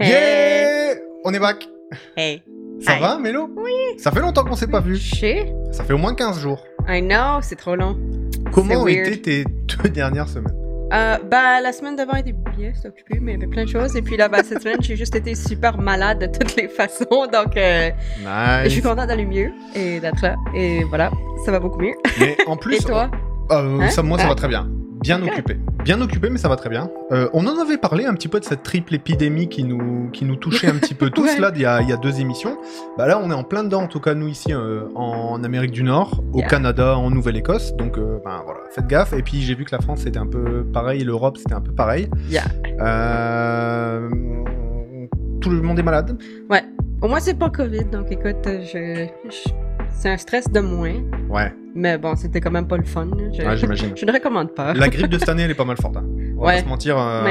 Yeah On est back Hey. Ça Hi. va, Mélo? Oui. Ça fait longtemps qu'on s'est pas vu. Chier. Ça fait au moins 15 jours. I know, c'est trop long. Comment weird. étaient tes deux dernières semaines? Euh, bah, la semaine d'avant était bien, c'était occupé, mais il y avait plein de choses. Et puis là, bah, cette semaine, j'ai juste été super malade de toutes les façons. Donc, euh, je suis contente d'aller mieux et d'être là. Et voilà, ça va beaucoup mieux. Mais en plus, Et toi? euh, Hein? ça, moi, ça Ah. va très bien. Bien occupé. Bien occupé, mais ça va très bien. Euh, on en avait parlé un petit peu de cette triple épidémie qui nous, qui nous touchait un petit peu tous, Ouais. là, il y, a, il y a deux émissions. Bah là, on est en plein dedans, en tout cas, nous, ici, euh, en Amérique du Nord, au Yeah. Canada, en Nouvelle-Écosse. Donc, euh, ben, voilà, faites gaffe. Et puis, j'ai vu que la France, c'était un peu pareil, l'Europe, c'était un peu pareil. Yeah. Tout le monde est malade. Au moins, c'est pas COVID, donc écoute, je, je- c'est un stress de moins. Ouais, Mais bon, c'était quand même pas le fun. Je, ouais, j'imagine. je ne recommande pas. La grippe de cette année, elle est pas mal forte. hein. On va Ouais. pas se mentir. euh,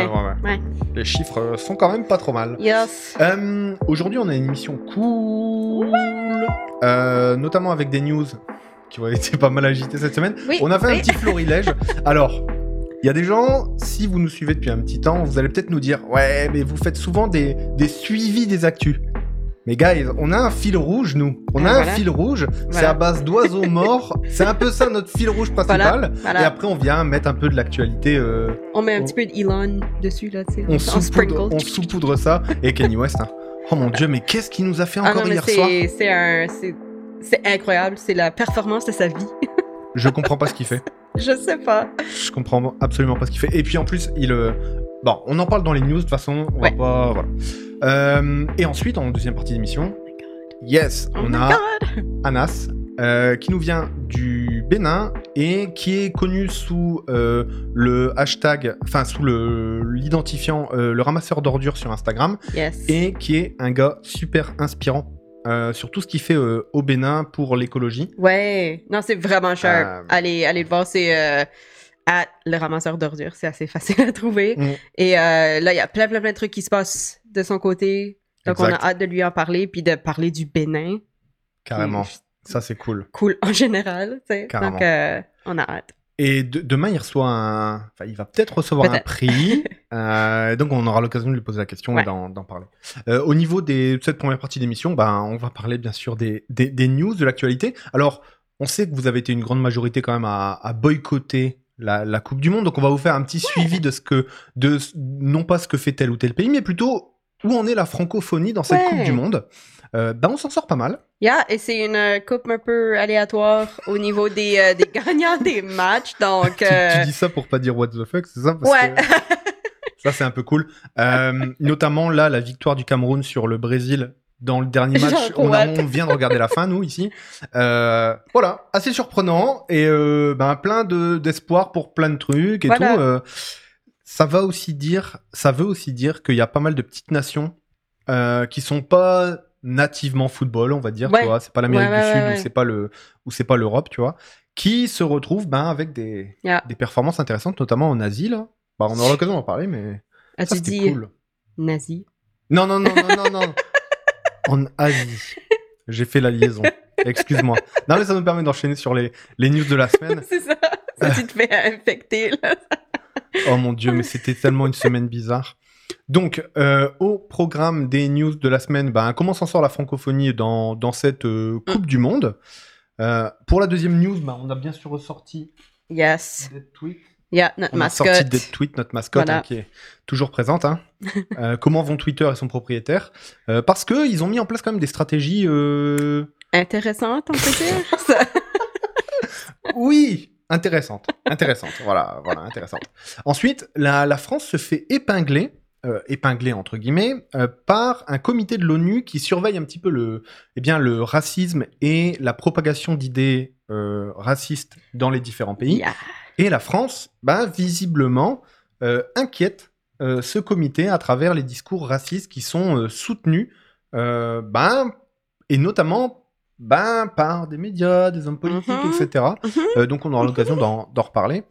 Ouais. Les chiffres sont quand même pas trop mal. Yes. Euh, Aujourd'hui, on a une émission cool, euh, notamment avec des news qui ont été pas mal agitées cette semaine. Oui. On a fait un petit florilège. Alors, il y a des gens, si vous nous suivez depuis un petit temps, vous allez peut-être nous dire Ouais, mais vous faites souvent des, des suivis des actus. Mais guys, on a un fil rouge, nous. On a Ah, un fil rouge. C'est à base d'oiseaux morts. C'est un peu ça notre fil rouge principal. Voilà. Et après, on vient mettre un peu de l'actualité. euh, On met un on- petit peu d'Elon dessus, là, tu sais. on saupoudre, sprinkle. on saupoudre ça. Et Kenny West. hein. Oh mon dieu, mais qu'est-ce qu'il nous a fait Ah encore non, hier soir? c'est un... incroyable, c'est la performance de sa vie. Je comprends pas ce qu'il fait. Je sais pas. Je comprends absolument pas ce qu'il fait. Et puis en plus, il. euh, Bon, on en parle dans les news de toute façon. On Ouais. va pas. Voilà. Euh, et ensuite, en deuxième partie d'émission, yes, Oh on a God. Anas, euh, qui nous vient du Bénin et qui est connu sous euh, le hashtag, enfin sous l'identifiant le ramasseur d'ordures sur Instagram Yes. et qui est un gars super inspirant euh, sur tout ce qu'il fait euh, au Bénin pour l'écologie. Ouais. Non, c'est vraiment cher. Euh, Allez, allez le voir, c'est à le ramasseur d'ordures. C'est assez facile à trouver. Mm. Et là, il y a plein, plein, plein de trucs qui se passent de son côté. Donc, Exact. on a hâte de lui en parler, puis de parler du Bénin. Carrément, ça c'est cool. Cool en général, tu sais. Carrément. Donc, euh, on a hâte. Et de- demain, il reçoit un. Enfin, il va peut-être recevoir un prix. Euh, donc, on aura l'occasion de lui poser la question et Ouais. d'en d'en parler. Euh, au niveau des, de cette première partie d'émission, ben, on va parler bien sûr des, des, des news, de l'actualité. Alors, on sait que vous avez été une grande majorité quand même à, à boycotter la, la Coupe du Monde. Donc, on va vous faire un petit suivi de ce que. De, non pas ce que fait tel ou tel pays, mais plutôt où en est la francophonie dans cette Ouais. Coupe du Monde. Euh, ben, on s'en sort pas mal. Yeah, et c'est une euh, coupe un peu aléatoire au niveau des, euh, des gagnants des matchs. Donc, Tu, euh, tu dis ça pour pas dire what the fuck, c'est ça? Parce ouais. que- Ça, c'est un peu cool. Notamment, là, la victoire du Cameroun sur le Brésil dans le dernier match. Genre, On, a- what on vient de regarder la fin, nous, ici. Euh, voilà, assez surprenant et euh, ben, plein de- d'espoir pour plein de trucs et Voilà. tout. Euh, ça, va aussi dire, ça veut aussi dire qu'il y a pas mal de petites nations euh, qui sont pas nativement football, on va dire, Ouais. tu vois. C'est pas l'Amérique Ouais, ouais, du Sud ou c'est pas le ou c'est pas l'Europe, tu vois, qui se retrouvent ben, avec des, Yeah. des performances intéressantes, notamment en Asie, là. Bah, on aura l'occasion d'en parler, mais ça, As-tu c'était dit cool. nazi? Non, non, non, non, non, non. en Asie. J'ai fait la liaison. Excuse-moi. Non, mais ça nous permet d'enchaîner sur les, les news de la semaine. c'est ça. Ça, tu te fais infecter, là. Oh mon dieu, mais c'était tellement une semaine bizarre. Donc, euh, au programme des news de la semaine, ben, comment s'en sort la francophonie dans, dans cette euh, Coupe du Monde? Euh, Pour la deuxième news, ben, on a bien sûr ressorti Yes. Dead Tweet. Yeah, notre On a sorti mascotte. Dead Tweet, notre mascotte, Voilà. hein, qui est toujours présente. hein. Comment vont Twitter et son propriétaire? Parce qu'ils ont mis en place quand même des stratégies... euh, Intéressante, on peut dire. Oui, intéressante, intéressante, voilà, voilà, intéressante. Ensuite, la, la France se fait épingler, euh, épingler entre guillemets, euh, par un comité de l'ONU qui surveille un petit peu le, eh bien, le racisme et la propagation d'idées euh, racistes dans les différents pays. Yeah. Et la France, bah, visiblement, euh, inquiète ce comité à travers les discours racistes qui sont soutenus, ben, et notamment ben, par des médias, des hommes politiques, Mhm. etc. Mhm. Euh, donc on aura l'occasion d'en d'en reparler.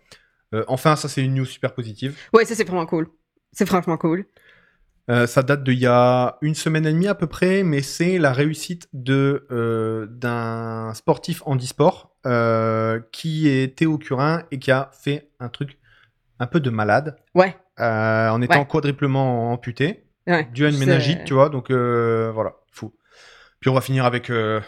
Euh, enfin, ça c'est une news super positive. Ouais, ça, c'est vraiment cool. C'est franchement cool. Euh, ça date d'il y a une semaine et demie à peu près, mais c'est la réussite de d'un sportif handisport qui est Théo Curin et qui a fait un truc un peu de malade Ouais. en étant Ouais. quadruplement amputé. Ouais, dû à une méningite, tu vois. Donc voilà, fou. Puis on va finir avec euh,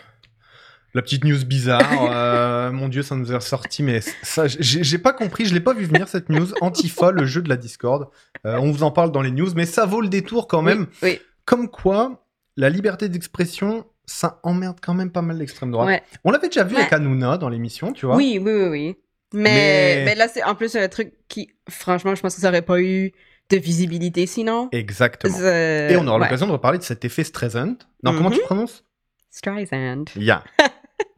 la petite news bizarre. Euh, mon dieu, ça nous est sorti, mais ça, j'ai pas compris, je l'ai pas vu venir cette news. Antifa, le jeu de la Discord. Euh, on vous en parle dans les news, mais ça vaut le détour quand même. Oui, Comme quoi, la liberté d'expression, ça emmerde quand même pas mal l'extrême droite. Ouais. On l'avait déjà vu Ouais. avec Hanouna dans l'émission, tu vois. oui, oui, oui, oui. Mais, Mais- mais... là, c'est en plus un truc qui, franchement, je pense que ça aurait pas eu de visibilité sinon. Exactement. Et on aura ouais. l'occasion de reparler de cet effet Streisand. Non, comment Mhm. tu prononces? Streisand. Yeah.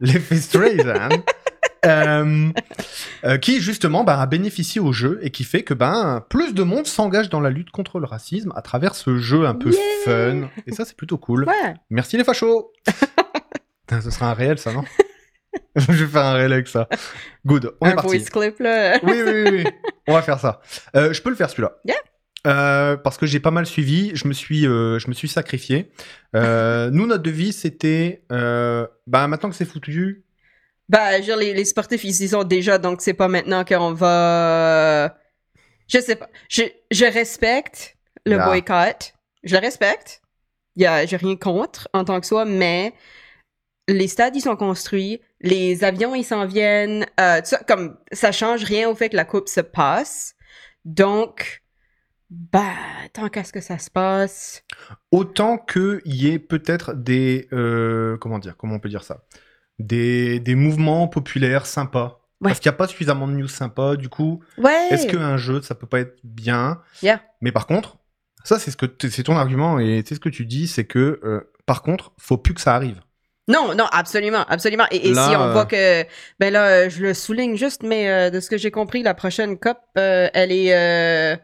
L'effet Streisand. euh, euh, qui justement bah, a bénéficié au jeu et qui fait que ben plus de monde s'engage dans la lutte contre le racisme à travers ce jeu un peu Yeah. fun et ça c'est plutôt cool. Ouais. Merci les fachos. Ce sera un réel ça non? Je vais faire un réel avec ça. Good, on est parti. voice clip, là. Oui, oui, oui, oui. On va faire ça. Euh, je peux le faire celui-là. Yeah. Euh, parce que j'ai pas mal suivi, je me suis, euh, je me suis sacrifié. Euh, nous, notre devise, c'était, euh, bah maintenant que c'est foutu, Bah, dire, les, les sportifs, ils y sont déjà, donc c'est pas maintenant qu'on va... Je sais pas. Je, je respecte le Yeah. boycott. Je le respecte. Y a, j'ai rien contre en tant que soi, mais les stades, ils sont construits. Les avions, ils s'en viennent. Euh, ça, comme, ça change rien au fait que la coupe se passe. Donc, bah, tant qu'à ce que ça se passe. autant qu'il y ait peut-être des, euh, comment dire, comment on peut dire ça, des, des mouvements populaires sympas. Ouais. Parce qu'il n'y a pas suffisamment de news sympas, du coup, Ouais. est-ce qu'un jeu, ça peut pas être bien? Yeah. Mais par contre, ça c'est ce que t- c'est ton argument et c'est ce que tu dis, c'est que euh, par contre, faut plus que ça arrive. Non, non, absolument, absolument. Et, et Là, si on euh, voit que, ben là, euh, je le souligne juste, mais euh, de ce que j'ai compris, la prochaine COP, euh, elle est, euh,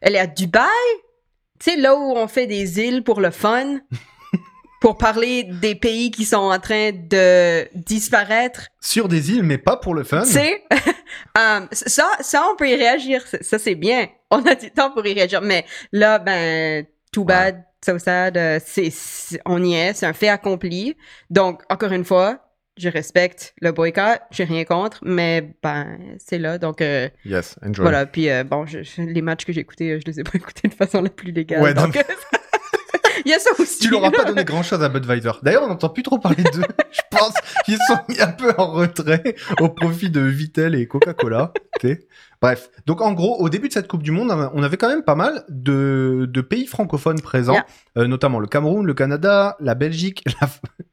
elle est à Dubaï. Tu sais, là où on fait des îles pour le fun, pour parler des pays qui sont en train de disparaître. Sur des îles, mais pas pour le fun. Tu sais, euh, ça, ça, on peut y réagir. Ça, c'est bien. On a du temps pour y réagir. Mais là, ben, too bad, so sad. euh, on y est. C'est un fait accompli. Donc, encore une fois, je respecte le boycott. J'ai rien contre. Mais, ben, c'est là. Donc, euh, Yes, enjoy. voilà. Puis, euh, bon, je- je- les matchs que j'ai écoutés, euh, je les ai pas écoutés de façon la plus légale. Ouais, donc, il y a ça aussi. Tu l'auras pas donné grand chose à Budweiser. D'ailleurs, on n'entend plus trop parler d'eux. Je pense qu'ils sont mis un peu en retrait au profit de Vittel et Coca-Cola. Bref. Donc, en gros, au début de cette Coupe du Monde, on avait quand même pas mal de, de pays francophones présents, Yeah. euh, notamment le Cameroun, le Canada, la Belgique. la-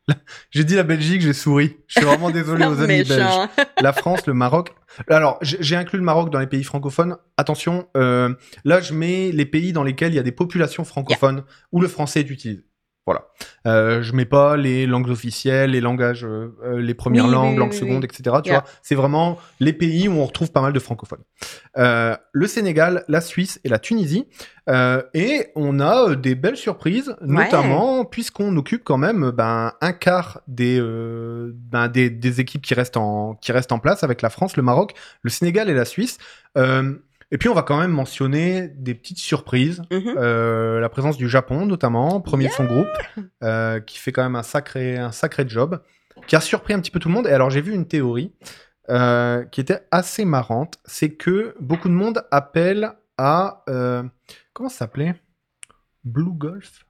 la- J'ai dit la Belgique, j'ai souri. Je suis vraiment désolé aux amis belges. La France, le Maroc. Alors, j'ai j'ai inclus le Maroc dans les pays francophones. Attention, euh, là, je mets les pays dans lesquels il y a des populations francophones où le français est utilisé. Voilà. Euh, je mets pas les langues officielles, les langages, euh, euh, les premières Oui, langues, oui, langues oui, secondes, etc. Tu Yeah. vois, c'est vraiment les pays où on retrouve pas mal de francophones. Euh, le Sénégal, la Suisse et la Tunisie. Euh, et on a euh, des belles surprises, notamment puisqu'on occupe quand même ben, un quart des, ben, des, des équipes qui restent, en, qui restent en place avec la France, le Maroc, le Sénégal et la Suisse. Euh, et puis on va quand même mentionner des petites surprises. Mhm. Euh, la présence du Japon notamment, premier de son groupe, euh, qui fait quand même un sacré, un sacré job, qui a surpris un petit peu tout le monde. Et alors j'ai vu une théorie euh, qui était assez marrante, c'est que beaucoup de monde appelle à comment ça s'appelait? Blue Golf.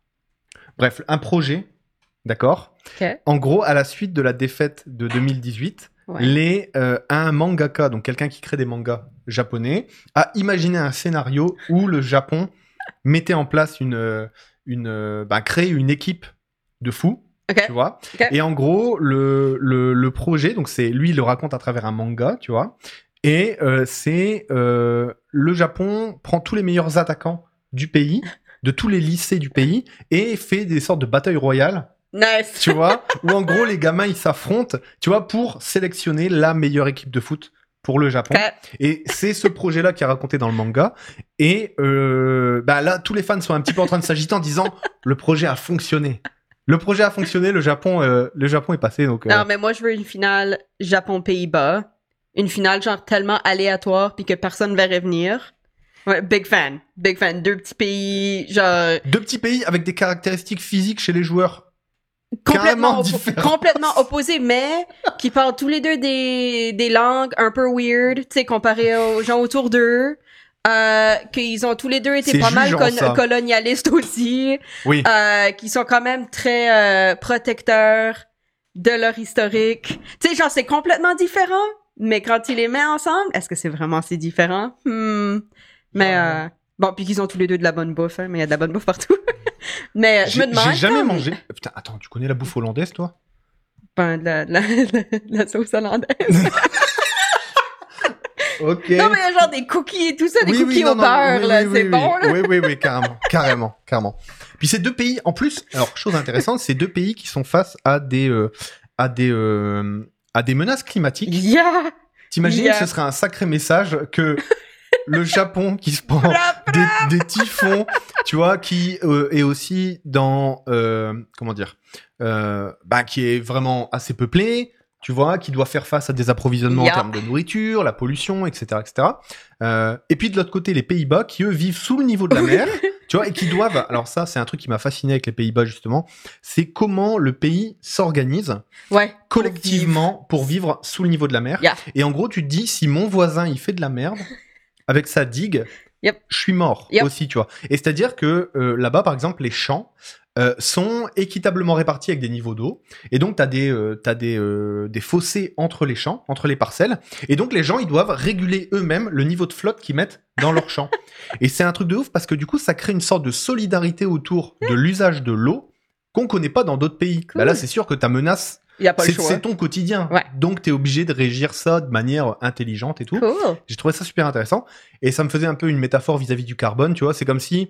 Bref, un projet, d'accord? En gros, à la suite de la défaite de 2018, Ouais. les, euh, un mangaka, donc quelqu'un qui crée des mangas japonais, a imaginé un scénario où le Japon mettait en place une, euh, une, euh, bah, créer une équipe de fous, tu vois. Et en gros, le, le, le projet, donc c'est lui, il le raconte à travers un manga, tu vois. Et euh, c'est euh, le Japon prend tous les meilleurs attaquants du pays, de tous les lycées du pays, et fait des sortes de batailles royales Nice. tu vois, où en gros les gamins ils s'affrontent, tu vois, pour sélectionner la meilleure équipe de foot pour le Japon. Et c'est ce projet-là qui est raconté dans le manga. Et euh, bah là, tous les fans sont un petit peu en train de s'agiter en disant le projet a fonctionné. Le projet a fonctionné, le Japon, euh, le Japon est passé. Donc, euh, Non, mais moi, je veux une finale Japon-Pays-Bas. Une finale, genre, tellement aléatoire, puis que personne verrait venir. Ouais, big fan. Big fan. Deux petits pays, genre, deux petits pays avec des caractéristiques physiques chez les joueurs complètement, oppo- complètement opposés, mais qui parlent tous les deux des, des langues un peu weird, tu sais, comparé aux gens autour d'eux. Euh, qu'ils ont tous les deux été pas mal jugeant, colonialistes aussi, Oui. euh, qui sont quand même très euh, protecteurs de leur historique. Tu sais, genre, c'est complètement différent, mais quand ils les met ensemble, est-ce que c'est vraiment si différent? Hmm. Mais, euh, bon, puis qu'ils ont tous les deux de la bonne bouffe, hein, mais il y a de la bonne bouffe partout. mais euh, je me demande... j'ai jamais mangé. Putain, attends, tu connais la bouffe hollandaise, toi? Ben, de la, de la, de la sauce hollandaise. Ok. Non, mais genre des cookies et tout ça, des Oui, oui, cookies non, au non, beurre, oui, là, oui, c'est oui, bon, oui. là. Oui, oui, oui, carrément, carrément, carrément. Puis ces deux pays, en plus, alors chose intéressante, c'est deux pays qui sont face à des, euh, à des, euh, à des menaces climatiques. Yeah! T'imagines, Yeah. ce serait un sacré message que le Japon qui se prend des, des typhons, tu vois, qui euh, est aussi dans, euh, comment dire, euh, bah, qui est vraiment assez peuplé, tu vois, qui doit faire face à des approvisionnements Yeah. en termes de nourriture, la pollution, etc., etc. Et puis de l'autre côté, les Pays-Bas qui eux vivent sous le niveau de la mer, tu vois, et qui doivent. Alors ça, c'est un truc qui m'a fasciné avec les Pays-Bas justement, c'est comment le pays s'organise Ouais. collectivement pour vivre sous le niveau de la mer. Yeah. Et en gros, tu te dis, si mon voisin il fait de la merde avec sa digue, Yep. je suis mort Yep. aussi, tu vois. Et c'est-à-dire que euh, là-bas, par exemple, les champs euh, sont équitablement répartis avec des niveaux d'eau. Et donc, tu as, des, euh, t'as des, des fossés entre les champs, entre les parcelles. Et donc, les gens, ils doivent réguler eux-mêmes le niveau de flotte qu'ils mettent dans leur champ. Et c'est un truc de ouf parce que du coup, ça crée une sorte de solidarité autour de l'usage de l'eau qu'on connaît pas dans d'autres pays. Cool. Bah là, c'est sûr que ta menace, Il n'y a pas le c'est choix. c'est ton quotidien. Ouais. Donc, tu es obligé de régir ça de manière intelligente et tout. Cool. J'ai trouvé ça super intéressant. Et ça me faisait un peu une métaphore vis-à-vis du carbone, tu vois. C'est comme si.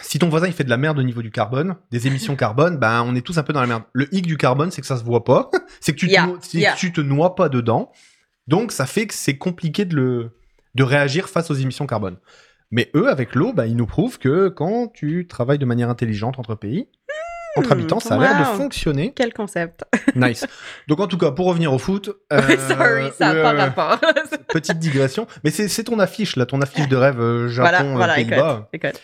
Si ton voisin il fait de la merde au niveau du carbone, des émissions carbone, ben on est tous un peu dans la merde. Le hic du carbone, c'est que ça se voit pas, c'est que tu, Yeah, te, yeah. tu te noies pas dedans. Donc ça fait que c'est compliqué de le de réagir face aux émissions carbone. Mais eux, avec l'eau, ben, ils nous prouvent que quand tu travailles de manière intelligente entre pays, entre Hmm, habitants, ça a l'air de fonctionner. Quel concept. Nice. Donc en tout cas, pour revenir au foot, euh, Sorry, ça n'a pas rapport. petite digression, mais c'est ton affiche là, ton affiche de rêve euh, Japon, voilà, euh, voilà, Pays-Bas. écoute, écoute.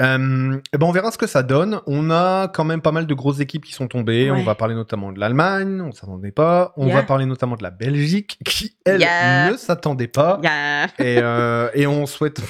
Euh, eh ben on verra ce que ça donne. On a quand même pas mal de grosses équipes qui sont tombées. Ouais. On va parler notamment de l'Allemagne, on s'attendait pas. On Yeah. va parler notamment de la Belgique, qui elle Yeah. ne s'attendait pas. Yeah. Et, euh, et on souhaite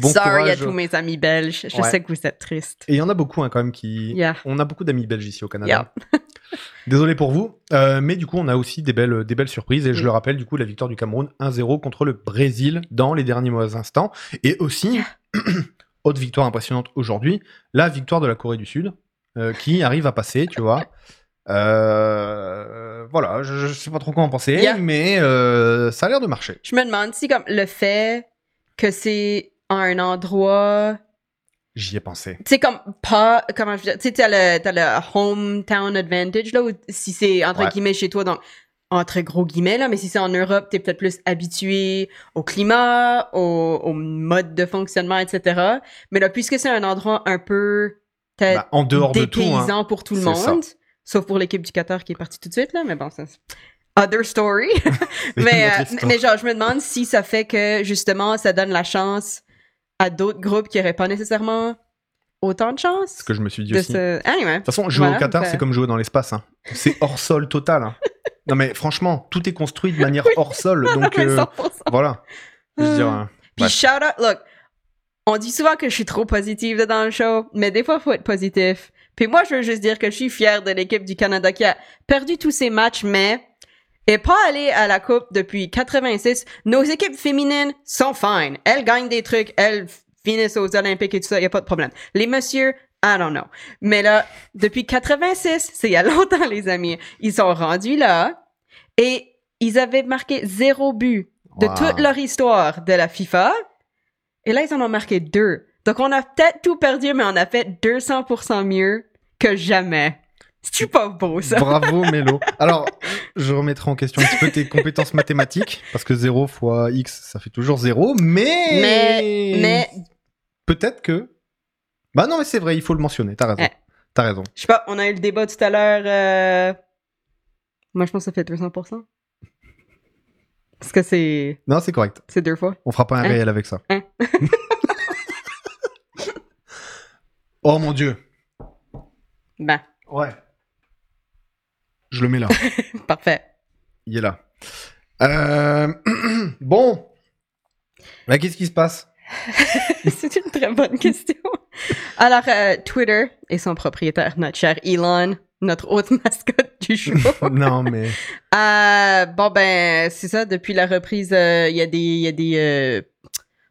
bon Sorry à courage. tous mes amis belges. Je Ouais. sais que vous êtes tristes. Et il y en a beaucoup hein, quand même qui. Yeah. On a beaucoup d'amis belges ici au Canada. Désolé pour vous, Euh, mais du coup on a aussi des belles, des belles surprises et je Mm. le rappelle du coup la victoire du Cameroun 1-0 contre le Brésil dans les derniers mois instants et aussi autre victoire impressionnante aujourd'hui, la victoire de la Corée du Sud euh, qui arrive à passer, tu vois. Euh, voilà, je, je sais pas trop quoi en penser, Yeah. mais ça a l'air de marcher. Je me demande si comme le fait que c'est un endroit J'y ai pensé. c'est comme pas comment je veux dire tu sais t'as le t'as le hometown advantage là où si c'est entre Ouais. guillemets chez toi donc entre gros guillemets là mais si c'est en Europe t'es peut-être plus habitué au climat au, au mode de fonctionnement etc mais là puisque c'est un endroit un peu Bah, en dehors de tout, hein. pour tout le ça. monde sauf pour l'équipe du Qatar qui est partie tout de suite là mais bon ça other story mais, euh, mais genre, je me demande si ça fait que, justement, ça donne la chance à d'autres groupes qui n'auraient pas nécessairement autant de chance. ce que je me suis dit de aussi. Anyway. De toute façon, jouer Voilà, au Qatar, ça- c'est comme jouer dans l'espace. hein. C'est hors sol total. hein. Non mais franchement, tout est construit de manière hors sol. Donc euh, 100%. voilà. Je veux dire, euh, Puis ouais. shout out, look, on dit souvent que je suis trop positive dans le show, mais des fois, il faut être positif. Puis moi, je veux juste dire que je suis fière de l'équipe du Canada qui a perdu tous ses matchs, mais est pas allée à la Coupe depuis 86. Nos équipes féminines sont fine. Elles gagnent des trucs, elles finissent aux Olympiques et tout ça, y a pas de problème. Les messieurs, I don't know. Mais là, depuis 86, c'est il y a longtemps, les amis, ils sont rendus là et ils avaient marqué zéro but de Wow. toute leur histoire de la FIFA. Et là, ils en ont marqué deux. Donc, on a peut-être tout perdu, mais on a fait 200% mieux que jamais. C'est pas beau, ça? Bravo Mélo. Alors, je remettrai en question un petit peu tes compétences mathématiques, parce que 0 fois x, ça fait toujours 0, mais... Mais, mais, Peut-être que... Bah non, mais c'est vrai, il faut le mentionner, t'as raison. Ouais. T'as raison. je sais pas, on a eu le débat tout à l'heure. euh, Moi, je pense que ça fait 200%. Parce que c'est Non, c'est correct. c'est deux fois. On fera pas un Hein? réel avec ça. Hein? oh mon dieu. Ben, Ouais. Je le mets là. parfait. Il est là. Euh, bon. Bah, qu'est-ce qui se passe? C'est une très bonne question. Alors, euh, Twitter et son propriétaire, notre cher Elon, notre haute mascotte du show. Non, mais Euh, bon, ben, c'est ça. Depuis la reprise, euh, il y a des, y a des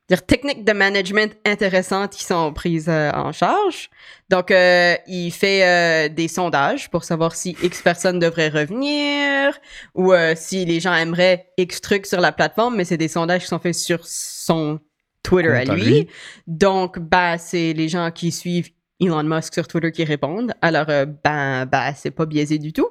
dire, techniques de management intéressantes qui sont prises euh, en charge. Donc, euh, il fait euh, des sondages pour savoir si X personnes devraient revenir ou euh, si les gens aimeraient X trucs sur la plateforme, mais c'est des sondages qui sont faits sur son Twitter à lui. lui. Donc, bah, c'est les gens qui suivent Elon Musk sur Twitter qui répondent. Alors, ben, bah, c'est pas biaisé du tout.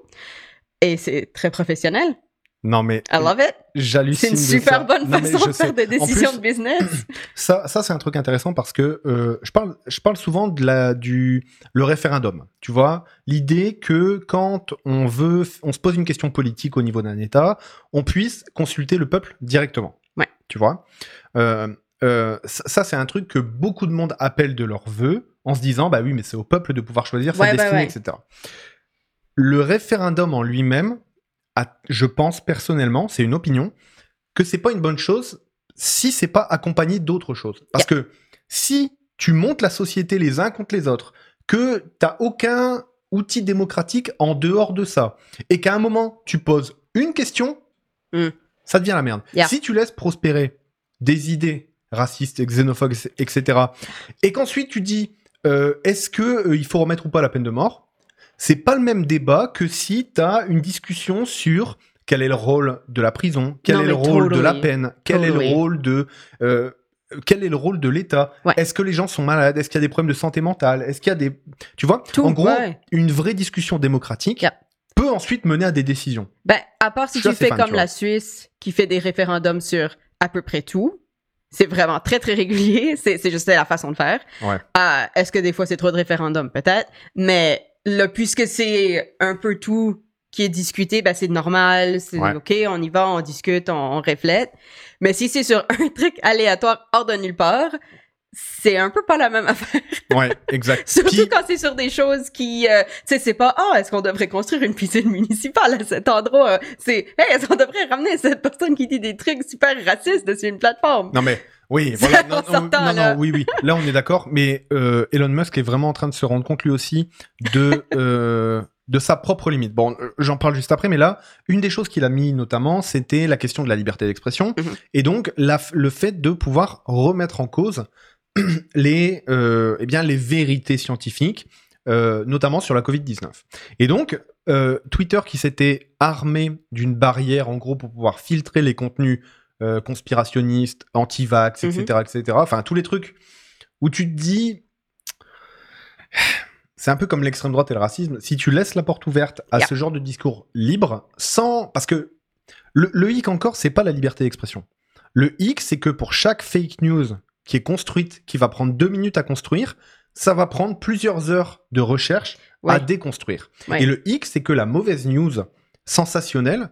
Et c'est très professionnel. Non, mais I love it. C'est j'hallucine. une super bonne Non, façon de faire des décisions plus, de business. Ça, ça c'est un truc intéressant parce que euh, je parle, je parle souvent de la du le référendum. Tu vois, l'idée que quand on veut, on se pose une question politique au niveau d'un État, on puisse consulter le peuple directement. Ouais. Tu vois, euh, euh, ça, ça, c'est un truc que beaucoup de monde appelle de leur vœu en se disant bah oui, mais c'est au peuple de pouvoir choisir sa Ouais, ouais, destinée, ouais. etc. Le référendum en lui-même, je pense personnellement, c'est une opinion, que c'est pas une bonne chose si c'est pas accompagné d'autres choses. Parce que si tu montes la société les uns contre les autres, que t'as aucun outil démocratique en dehors de ça, et qu'à un moment tu poses une question, Mm. ça devient la merde. Yeah. Si tu laisses prospérer des idées racistes, xénophobes, etc., et qu'ensuite tu dis euh, est-ce que euh, il faut remettre ou pas la peine de mort, c'est pas le même débat que si tu as une discussion sur quel est le rôle de la prison, quel Non, est le rôle de la peine, quel est le rôle de euh, quel est le rôle de l'État Ouais. Est-ce que les gens sont malades? Est-ce qu'il y a des problèmes de santé mentale? Est-ce qu'il y a des tu vois? Tout, En gros, ouais. une vraie discussion démocratique Yeah. peut ensuite mener à des décisions. Ben, à part si tu fais fan, comme tu la Suisse, qui fait des référendums sur à peu près tout. C'est vraiment très, très régulier. C'est juste la façon de faire. Ouais. Ah, Est-ce que des fois, c'est trop de référendums? Peut-être. Mais là, puisque c'est un peu tout qui est discuté, ben, c'est normal. C'est Ouais. OK, on y va, on discute, on, on reflète. Mais si c'est sur un truc aléatoire hors de nulle part, c'est un peu pas la même affaire. Ouais, exact. Surtout Puis- quand c'est sur des choses qui, euh, tu sais, c'est pas, ah, est-ce qu'on devrait construire une piscine municipale à cet endroit? C'est, hey, est-ce qu'on devrait ramener cette personne qui dit des trucs super racistes sur une plateforme? Non mais oui, voilà. On Non, non, non, non, oui, oui. Là, on est d'accord. Mais euh, Elon Musk est vraiment en train de se rendre compte lui aussi de euh, de sa propre limite. Bon, euh, j'en parle juste après, mais là, une des choses qu'il a mis notamment, c'était la question de la liberté d'expression Mhm. et donc la, le fait de pouvoir remettre en cause les euh, eh bien les vérités scientifiques. euh, notamment sur la Covid-19. Et donc, euh, Twitter qui s'était armé d'une barrière, en gros, pour pouvoir filtrer les contenus conspirationnistes, anti-vax, etc., etc. Enfin, tous les trucs où tu te dis... C'est un peu comme l'extrême droite et le racisme. Si tu laisses la porte ouverte à Yeah. ce genre de discours libre, sans... Parce que le, le hic encore, c'est pas la liberté d'expression. Le hic, c'est que pour chaque fake news qui est construite, qui va prendre deux minutes à construire, ça va prendre plusieurs heures de recherche à déconstruire. Ouais. Et le hic, c'est que la mauvaise news sensationnelle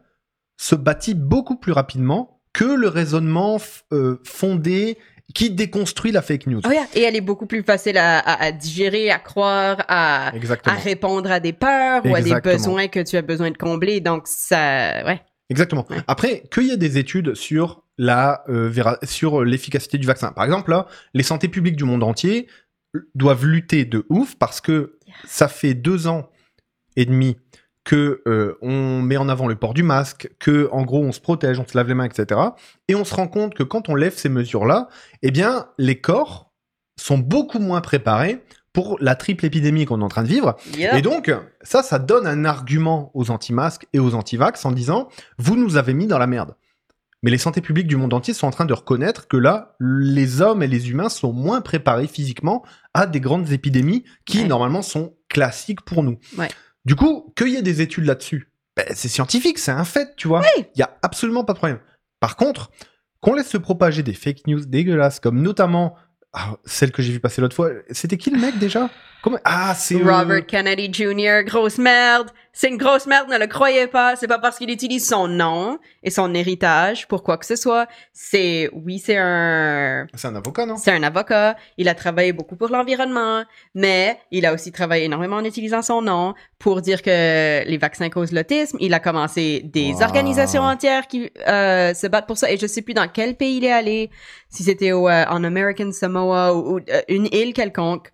se bâtit beaucoup plus rapidement que le raisonnement euh, fondé qui déconstruit la fake news. Oh, yeah. Et elle est beaucoup plus facile à, à- à digérer, à croire, à, à répondre à des peurs ou à des besoins que tu as besoin de combler. Donc, ça, ouais. Exactement. Ouais. Après, qu'il y ait des études sur la euh, sur l'efficacité du vaccin. Par exemple, là, les santé publiques du monde entier euh, doivent lutter de ouf parce que ça fait deux ans et demi que euh, on met en avant le port du masque, que en gros on se protège, on se lave les mains, etc. Et on se rend compte que quand on lève ces mesures-là, eh bien les corps sont beaucoup moins préparés pour la triple épidémie qu'on est en train de vivre. Yep. Et donc, ça, ça donne un argument aux anti-masques et aux anti-vax en disant Vous nous avez mis dans la merde. Mais les santé publiques du monde entier sont en train de reconnaître que là, les hommes et les humains sont moins préparés physiquement à des grandes épidémies qui, Ouais. normalement, sont classiques pour nous. Ouais. Du coup, qu'il y ait des études là-dessus, ben, c'est scientifique, c'est un fait, tu vois. Il y a absolument pas de problème. Par contre, qu'on laisse se propager des fake news dégueulasses, comme notamment ah, celle que j'ai vu passer l'autre fois, c'était qui le mec déjà? Comment? Ah, c'est. Robert Kennedy Jr., grosse merde. C'est une grosse merde, ne le croyez pas. C'est pas parce qu'il utilise son nom et son héritage pour quoi que ce soit. C'est, oui, c'est un, C'est un avocat, non? C'est un avocat. Il a travaillé beaucoup pour l'environnement, mais il a aussi travaillé énormément en utilisant son nom pour dire que les vaccins causent l'autisme. Il a commencé des Wow. organisations entières qui euh, se battent pour ça. Et je sais plus dans quel pays il est allé, si c'était euh, en American Samoa ou, ou, euh, une île quelconque.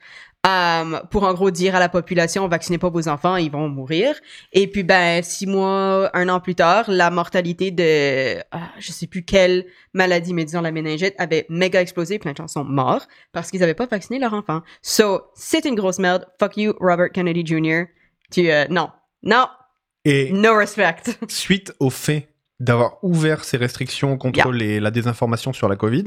Euh, pour en gros dire à la population vaccinez pas vos enfants ils vont mourir. Et puis ben six mois un an plus tard la mortalité de ah, je sais plus quelle maladie mais disons la méningite avait méga explosé plein de gens sont morts parce qu'ils avaient pas vacciné leur enfant. So c'est une grosse merde. Fuck you Robert Kennedy Jr tu euh, non. Non. Et no respect. suite au fait d'avoir ouvert ces restrictions contre Yeah. les- la désinformation sur la Covid,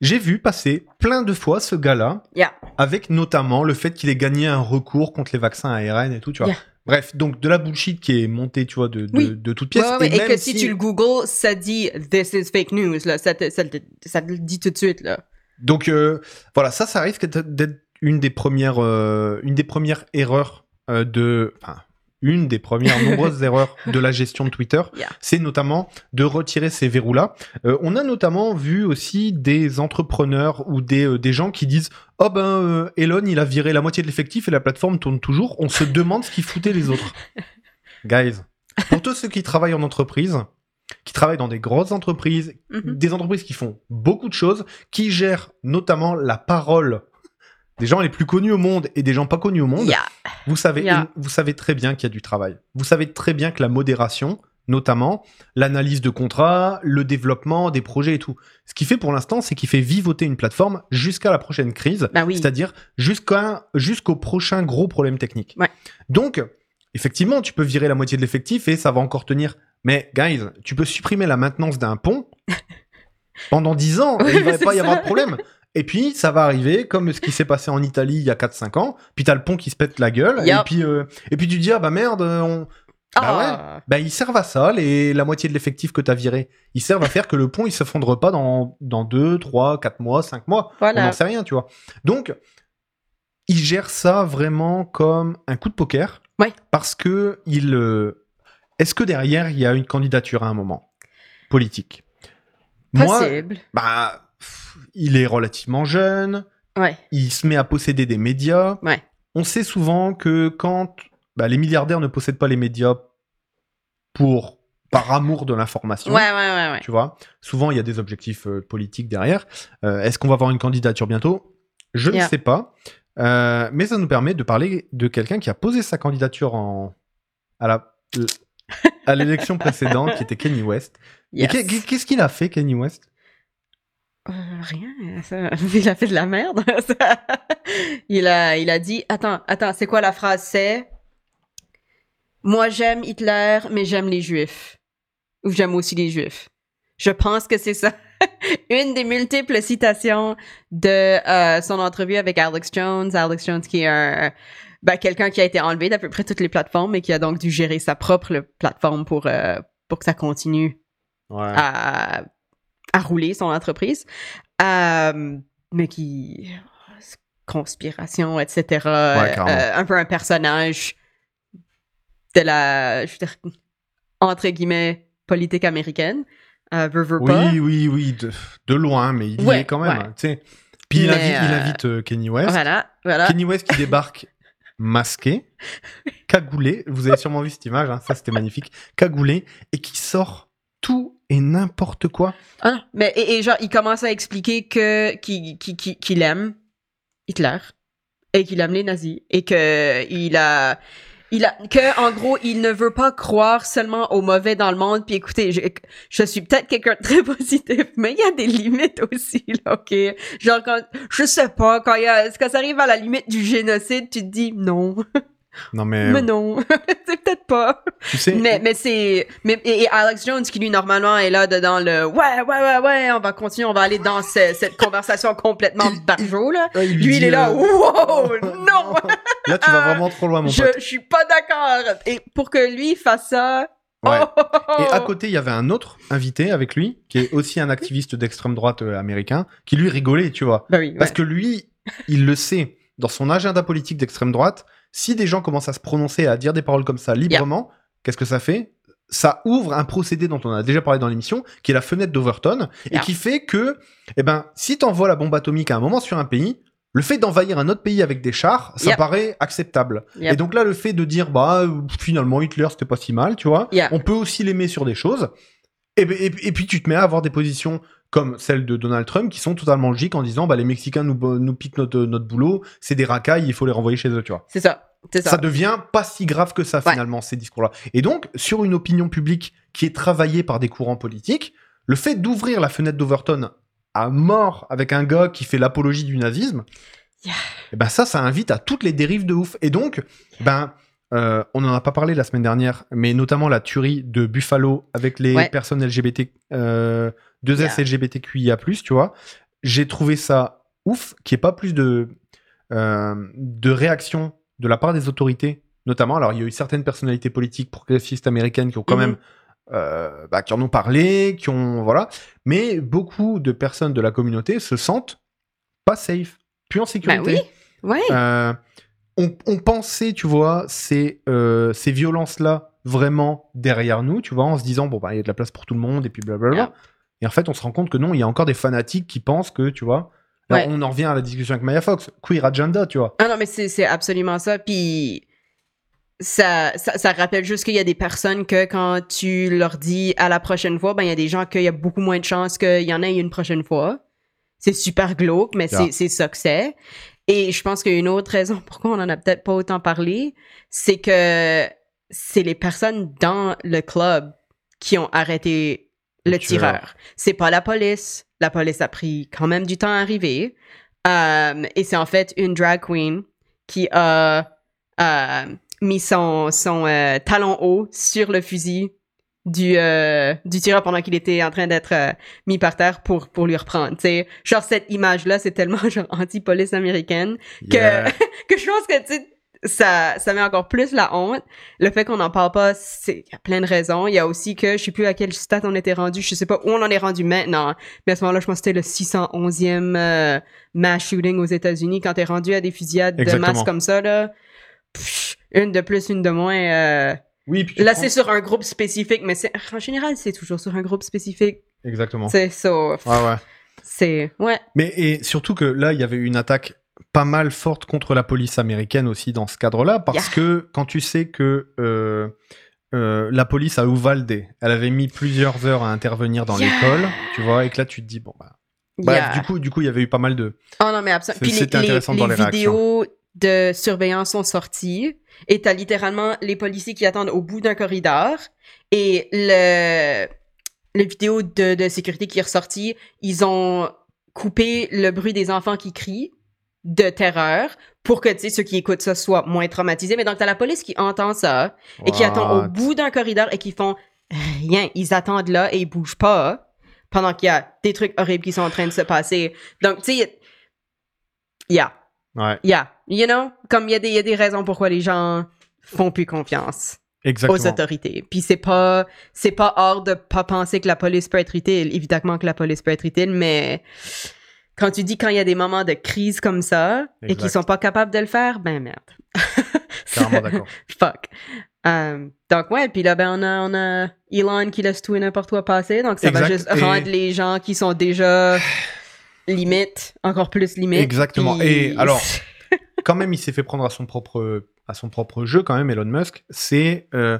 j'ai vu passer plein de fois ce gars-là, Yeah. avec notamment le fait qu'il ait gagné un recours contre les vaccins ARN et tout, tu vois. Yeah. Bref, donc de la bullshit qui est montée, tu vois, de, de, Oui. de. Ouais, ouais, ouais, et, même que si tu le googles ça dit this is fake news là ça te, ça, te- ça te le dit tout de suite là Donc euh, voilà, ça, ça risque d'être une des premières, euh, une des premières erreurs euh, de, enfin, une des premières nombreuses erreurs de la gestion de Twitter, Yeah. c'est notamment de retirer ces verrous-là. Euh, on a notamment vu aussi des entrepreneurs ou des, euh, des gens qui disent Oh ben, euh, Elon, il a viré la moitié de l'effectif et la plateforme tourne toujours. On se demande ce qu'ils foutaient les autres. Guys, pour tous ceux qui travaillent en entreprise, qui travaillent dans des grosses entreprises, Mhm. des entreprises qui font beaucoup de choses, qui gèrent notamment la parole des gens les plus connus au monde et des gens pas connus au monde, Yeah. vous savez, Yeah. vous savez très bien qu'il y a du travail. Vous savez très bien que la modération, notamment l'analyse de contrats, le développement des projets et tout, ce qui fait pour l'instant, c'est qu'il fait vivoter une plateforme jusqu'à la prochaine crise, oui. c'est-à-dire jusqu'à jusqu'au prochain gros problème technique. Ouais. Donc, effectivement, tu peux virer la moitié de l'effectif et ça va encore tenir. Mais guys, tu peux supprimer la maintenance d'un pont pendant 10 ans, et il va c'est pas y avoir de problème. Et puis, ça va arriver comme ce qui s'est passé en Italie il y a 4-5 ans. Puis t'as le pont qui se pète la gueule. Et, puis, euh, et puis tu te dis, ah bah merde, on... bah Ah. bah, ils servent à ça, les... la moitié de l'effectif que t'as viré. Ils servent à faire que le pont, il s'effondre pas dans, dans 2, 3, 4 mois, 5 mois. On Voilà. n'en sait rien, tu vois. Donc, il gère ça vraiment comme un coup de poker. Ouais. Parce que il. euh, Est-ce que derrière, il y a une candidature à un moment politique? Moi, Possible. bah, il est relativement jeune. Ouais. Il se met à posséder des médias. Ouais. On sait souvent que quand bah, les milliardaires ne possèdent pas les médias pour par amour de l'information, Ouais, ouais, ouais, ouais. tu vois. Souvent, il y a des objectifs euh, politiques derrière. Euh, Est-ce qu'on va avoir une candidature bientôt? Je ne sais pas. Euh, mais ça nous permet de parler de quelqu'un qui a posé sa candidature en... à la à l'élection précédente, qui était Kanye West. Yes. qu'est-ce qu'il a fait, Kanye West? Euh, rien. ça- Il a fait de la merde. Ça- il, a, il a dit Attends, attends, c'est quoi la phrase? C'est Moi, j'aime Hitler, mais j'aime les Juifs. Ou j'aime aussi les Juifs. Je pense que c'est ça. Une des multiples citations de euh, son entrevue avec Alex Jones. Alex Jones, qui est un. ben, quelqu'un qui a été enlevé d'à peu près toutes les plateformes et qui a donc dû gérer sa propre plateforme pour, euh, pour que ça continue ouais. à, à rouler son entreprise, Euh, mais qui conspiration, etc. carrément. euh, un peu un personnage de la, je veux dire, entre guillemets, politique américaine. Euh, veut, veut pas. Oui, oui, oui, de, de loin, mais il y est quand même. ouais. Puis il invite, il euh, invite euh, Kanye West. Voilà, voilà. Kenny West qui débarque masqué, cagoulé. Vous avez sûrement vu cette image, hein, ça c'était magnifique. Cagoulé et qui sort tout et n'importe quoi. Ah mais et, genre, il commence à expliquer que qu'il qu'il aime Hitler et qu'il aime les nazis et que il a il a que en gros il ne veut pas croire seulement au mauvais dans le monde. Puis écoutez je, je suis peut-être quelqu'un de très positif mais il y a des limites aussi là ok? Genre quand je sais pas quand il y a quand ça arrive à la limite du génocide tu te dis non Non mais, mais non c'est peut-être pas tu sais, mais, mais c'est. Mais, et, Alex Jones, qui lui, normalement, est là dedans le Ouais, ouais, ouais, ouais, on va continuer, on va aller dans ce- cette conversation complètement barjo, là. Ouais, Lui, il est là, euh, wow, non! Là tu vas vraiment trop loin mon Je, pote. je suis pas d'accord. Et pour que lui fasse ça. Ouais. oh, oh, oh. Et à côté, il y avait un autre invité avec lui, qui est aussi un activiste d'extrême droite euh, américain, qui lui rigolait, tu vois. Ben oui, Parce que lui, il le sait. dans son agenda politique d'extrême droite, si des gens commencent à se prononcer, à dire des paroles comme ça librement, qu'est-ce que ça fait? Ça ouvre un procédé dont on a déjà parlé dans l'émission, qui est la fenêtre d'Overton, et qui fait que, eh ben, si t'envoies la bombe atomique à un moment sur un pays, le fait d'envahir un autre pays avec des chars, ça Yep. paraît acceptable. Yep. Et donc là, le fait de dire, bah, finalement, Hitler, c'était pas si mal, tu vois, Yeah. on peut aussi l'aimer sur des choses. Et, et, et puis tu te mets à avoir des positions comme celle de Donald Trump qui sont totalement logiques en disant, bah, les Mexicains nous, nous piquent notre, notre boulot, c'est des racailles, il faut les renvoyer chez eux, tu vois C'est ça. C'est ça. ça devient pas si grave que ça Ouais. finalement ces discours-là. Et donc sur une opinion publique qui est travaillée par des courants politiques, le fait d'ouvrir la fenêtre d'Overton à mort avec un gars qui fait l'apologie du nazisme, Yeah. et ben ça, ça invite à toutes les dérives de ouf. Et donc, ben euh, on n'en a pas parlé la semaine dernière, mais notamment la tuerie de Buffalo avec les Ouais. personnes LGBT, euh, 2S Yeah. LGBTQIA+, tu vois. J'ai trouvé ça ouf qu'il n'y ait pas plus de, euh, de réaction de la part des autorités, notamment. Alors, il y a eu certaines personnalités politiques progressistes américaines qui ont quand Mhm. même, euh, bah, qui en ont parlé, qui ont, voilà. Mais beaucoup de personnes de la communauté se sentent pas safe, plus en Ben sécurité. oui. Ouais. Euh, on, on pensait, tu vois, ces, euh, ces violences-là vraiment derrière nous, tu vois, en se disant, bon, bah, il y a de la place pour tout le monde, et puis blablabla. Yeah. Et en fait, on se rend compte que non, il y a encore des fanatiques qui pensent que, tu vois, là, Ouais. on en revient à la discussion avec Maya Fox, queer agenda, tu vois. Ah non, mais c'est c'est absolument ça. Puis ça, ça, ça rappelle juste qu'il y a des personnes que quand tu leur dis à la prochaine fois, ben il y a des gens qu'il y a beaucoup moins de chances qu'il y en ait une prochaine fois. C'est super glauque, mais Yeah. c'est ça que c'est. Et je pense qu'il y a une autre raison pourquoi on en a peut-être pas autant parlé, c'est que c'est les personnes dans le club qui ont arrêté le tireur. C'est pas la police. La police a pris quand même du temps à arriver. Euh, et c'est en fait une drag queen qui a euh, mis son, son euh, talon haut sur le fusil du, du tireur pendant qu'il était en train d'être mis par terre pour, pour lui reprendre. tu sais. Genre, cette image-là, c'est tellement genre anti-police américaine que, Yeah. que je pense que, tu ça, ça met encore plus la honte. Le fait qu'on n'en parle pas, c'est, il y a plein de raisons. Il y a aussi que, je sais plus à quel stade on était rendu, je sais pas où on en est rendu maintenant, mais à ce moment-là, je pense que c'était le 611e euh, mass shooting aux États-Unis. Quand t'es rendu à des fusillades de masse comme ça, là, pff, une de plus, une de moins, euh, Oui, puis là, prends- c'est sur un groupe spécifique, mais c'est, en général, c'est toujours sur un groupe spécifique. Exactement. C'est ça. Ouais, ouais. C'est, ouais. Mais et surtout que là, il y avait une attaque pas mal forte contre la police américaine aussi dans ce cadre-là, parce Yeah. que quand tu sais que euh, euh, la police à Uvalde, elle avait mis plusieurs heures à intervenir dans Yeah. l'école, tu vois, et que là tu te dis bon bah. Bref, Yeah. du coup, du coup, il y avait eu pas mal de. Oh non, mais absolument. Puis les, intéressant les, dans les vidéos de surveillance sont sorties et t'as littéralement les policiers qui attendent au bout d'un corridor et le, le vidéo de, de sécurité qui est ressorti, ils ont coupé le bruit des enfants qui crient de terreur pour que, tu sais, ceux qui écoutent ça soient moins traumatisés. Mais donc, t'as la police qui entend ça et qui attend au bout d'un corridor et qui font rien. Ils attendent là et ils bougent pas pendant qu'il y a des trucs horribles qui sont en train de se passer. Donc, tu sais, yeah, Ouais, yeah, you know, comme il y, a des- il y a des raisons pourquoi les gens font plus confiance exactement. aux autorités. Puis c'est pas, c'est pas hors de pas penser que la police peut être utile. Évidemment que la police peut être utile, mais quand tu dis quand il y a des moments de crise comme ça et qu'ils sont pas capables de le faire, ben merde. Carrément d'accord. Fuck. Euh, donc ouais, puis là ben on a, on a Elon qui laisse tout et n'importe quoi passer, donc ça va juste Et- rendre les gens qui sont déjà limite encore plus limite. Exactement. puis- Et alors, quand même, il s'est fait prendre à son propre, à son propre jeu, quand même, Elon Musk. C'est. euh,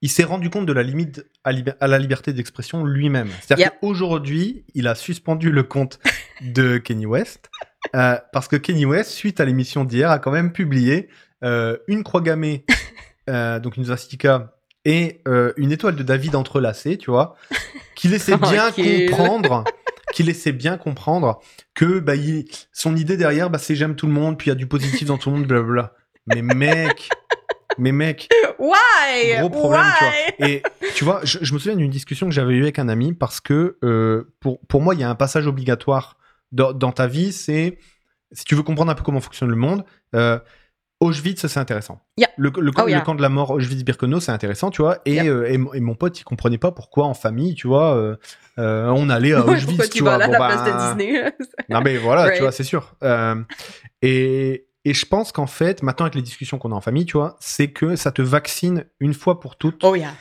il s'est rendu compte de la limite à, la liberté d'expression lui-même. C'est-à-dire Yep. qu'aujourd'hui, il a suspendu le compte de Kenny West. euh, parce que Kenny West, suite à l'émission d'hier, a quand même publié euh, une croix gammée, euh, donc une swastika, et euh, une étoile de David entrelacée, tu vois, qui laissait bien comprendre, qui laissait bien comprendre que bah, il- son idée derrière, bah, c'est j'aime tout le monde, puis il y a du positif dans tout le monde, blablabla. Mais mec, mais mec, Why? gros problème, tu vois. Why? Et tu vois, je, je me souviens d'une discussion que j'avais eue avec un ami parce que euh, pour, pour moi, il y a un passage obligatoire dans, dans ta vie, c'est si tu veux comprendre un peu comment fonctionne le monde. Euh, Auschwitz, c'est intéressant. Yeah. Le, le camp, Oh, yeah. le camp de la mort Auschwitz-Birkenau, c'est intéressant, tu vois. Et, Yeah. euh, et, mon- et mon pote, il comprenait pas pourquoi en famille, tu vois, euh, euh, on allait à Auschwitz, pourquoi tu tu vas vois. là à Bon, la bah, place de Disney? non mais voilà, Right. tu vois, c'est sûr. Et, Et je pense qu'en fait, maintenant avec les discussions qu'on a en famille, tu vois, c'est que ça te vaccine une fois pour toutes Oh yeah.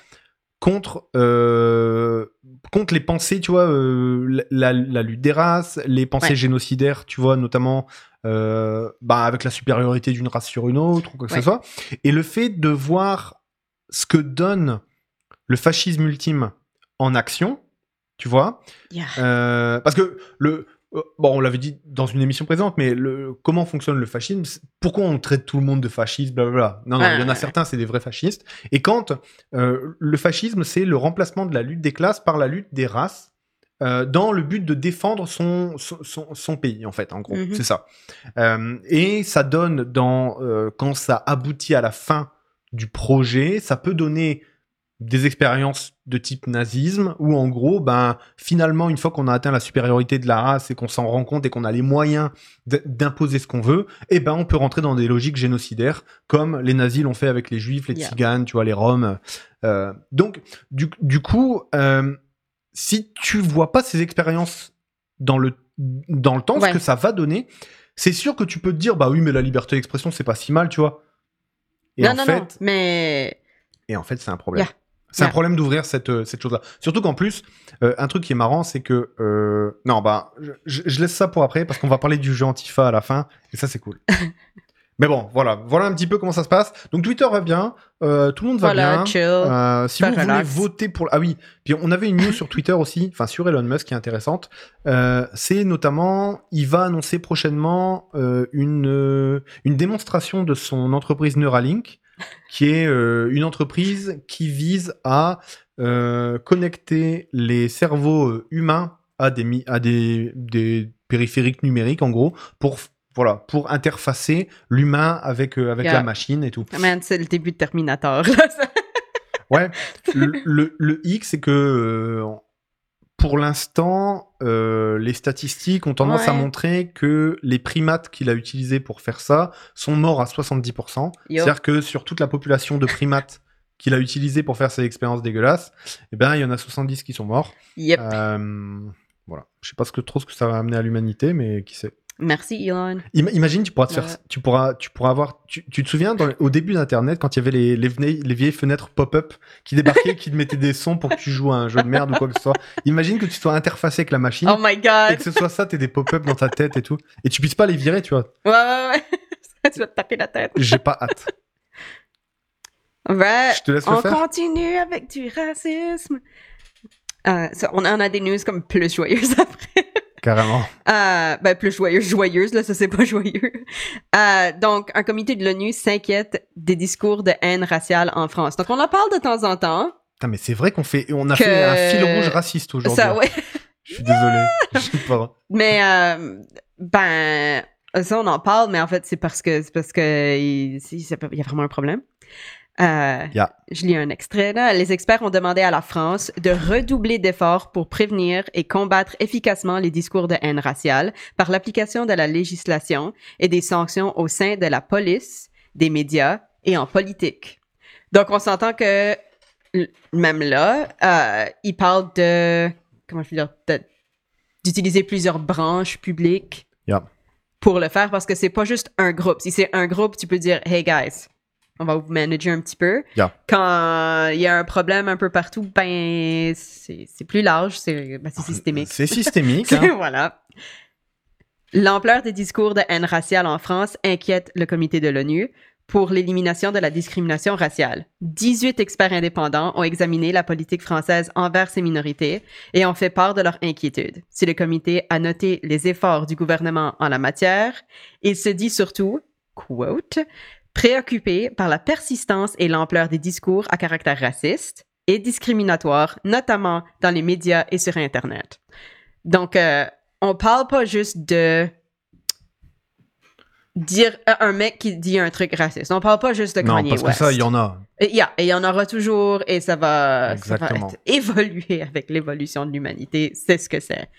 Contre, euh, contre les pensées, tu vois, euh, la, la lutte des races, les pensées Ouais. génocidaires, tu vois, notamment euh, bah, avec la supériorité d'une race sur une autre ou quoi que Ouais. ce soit. Et le fait de voir ce que donne le fascisme ultime en action, tu vois, Yeah. parce que le bon, on l'avait dit dans une émission présente, mais le comment fonctionne le fascisme? Pourquoi on traite tout le monde de fasciste Blablabla. Non, non, il y en a certains, c'est des vrais fascistes. Et quand euh, le fascisme, c'est le remplacement de la lutte des classes par la lutte des races. euh, dans le but de défendre son, son, son- son pays, en fait, en gros, Mhm. c'est ça. Euh, et ça donne, dans, euh, quand ça aboutit à la fin du projet, ça peut donner des expériences de type nazisme où en gros ben finalement une fois qu'on a atteint la supériorité de la race et qu'on s'en rend compte et qu'on a les moyens d'imposer ce qu'on veut et ben on peut rentrer dans des logiques génocidaires comme les nazis l'ont fait avec les juifs les Yeah. tziganes tu vois les roms Euh, donc du, du coup euh, si tu vois pas ces expériences dans le dans le temps Ouais. ce que ça va donner c'est sûr que tu peux te dire bah oui mais la liberté d'expression c'est pas si mal tu vois et non, en non, fait non. Mais. et en fait, c'est un problème. Yeah. C'est un problème d'ouvrir cette, euh, cette chose-là. Surtout qu'en plus, euh, un truc qui est marrant, c'est que... euh, non, bah, je, laisse ça pour après, parce qu'on va parler du jeu Antifa à la fin, et ça, c'est cool. Mais bon, voilà. Voilà un petit peu comment ça se passe. Donc, Twitter va bien, euh, tout le monde va Voilà, bien. chill. Si vous voulez voter pour... Ah oui, puis on avait une news sur Twitter aussi, enfin sur Elon Musk qui est intéressante. C'est notamment, il va annoncer prochainement une, une démonstration de son entreprise Neuralink, qui est euh, une entreprise qui vise à euh, connecter les cerveaux euh, humains à des, à des, des périphériques numériques, en gros, pour... Voilà, pour interfacer l'humain avec, euh, avec Yeah. la machine et tout. Man, c'est le début de Terminator. là, ça. Ouais, le, le, le hic, c'est que euh, pour l'instant, euh, les statistiques ont tendance à montrer que les primates qu'il a utilisés pour faire ça sont morts à 70%. Yo. C'est-à-dire que sur toute la population de primates qu'il a utilisé pour faire ces expériences dégueulasses, eh ben, il y en a 70 qui sont morts. Yep. Euh, voilà. Je sais pas ce que, trop ce que ça va amener à l'humanité, mais qui sait. Merci, Elon. Ima- Imagine, tu pourras te Ouais. faire, tu pourras, tu pourras avoir, tu, tu te souviens dans le- au début d'Internet quand il y avait les, les, vieilles- les vieilles fenêtres pop-up qui débarquaient, qui te mettaient des sons pour que tu joues à un jeu de merde ou quoi que ce soit. Imagine que tu sois interfacé avec la machine Oh my et god. que ce soit ça, t'aies des pop-up dans ta tête et tout, et tu puisses pas les virer, tu vois. Ouais, ouais, ouais. tu vas te taper la tête. J'ai pas hâte. Ouais. Je te laisse le On faire. continue avec du racisme. Euh, ça, on en a des news comme plus joyeuses après. Carrément. Euh, ben, plus joyeuses, joyeuses, là, ça c'est pas joyeux. Euh, donc, un comité de l'ONU s'inquiète des discours de haine raciale en France. Donc, on en parle de temps en temps. Putain, mais c'est vrai qu'on fait, on a Que- fait un fil rouge raciste aujourd'hui. Ça, ouais. Je suis désolé. Mais, euh, ben, ça, on en parle, mais en fait, c'est parce que, c'est parce que, il y a vraiment un problème. Euh, Yeah. Je lis un extrait, là. Les experts ont demandé à la France de redoubler d'efforts pour prévenir et combattre efficacement les discours de haine raciale par l'application de la législation et des sanctions au sein de la police, des médias et en politique. Donc, on s'entend que, même là, euh, ils parlent de, comment je veux dire, d'utiliser plusieurs branches publiques Yeah. pour le faire parce que c'est pas juste un groupe. Si c'est un groupe, tu peux dire, hey guys, on va vous manager un petit peu. Yeah. Quand il y a un problème un peu partout, ben, c'est plus large, c'est ben, c'est systémique. C'est systémique. hein. voilà. L'ampleur des discours de haine raciale en France inquiète le comité de l'ONU pour l'élimination de la discrimination raciale. 18 experts indépendants ont examiné la politique française envers ces minorités et ont fait part de leur inquiétude. Si le comité a noté les efforts du gouvernement en la matière, il se dit surtout, quote, préoccupé par la persistance et l'ampleur des discours à caractère raciste et discriminatoire, notamment dans les médias et sur Internet. Donc, euh, on parle pas juste de dire euh, un mec qui dit un truc raciste. On parle pas juste de Non, Kanye parce que West. ça, il y en a. Et yeah, et il y en aura toujours et ça va, ça va Exactement. être évoluer avec l'évolution de l'humanité. C'est ce que c'est.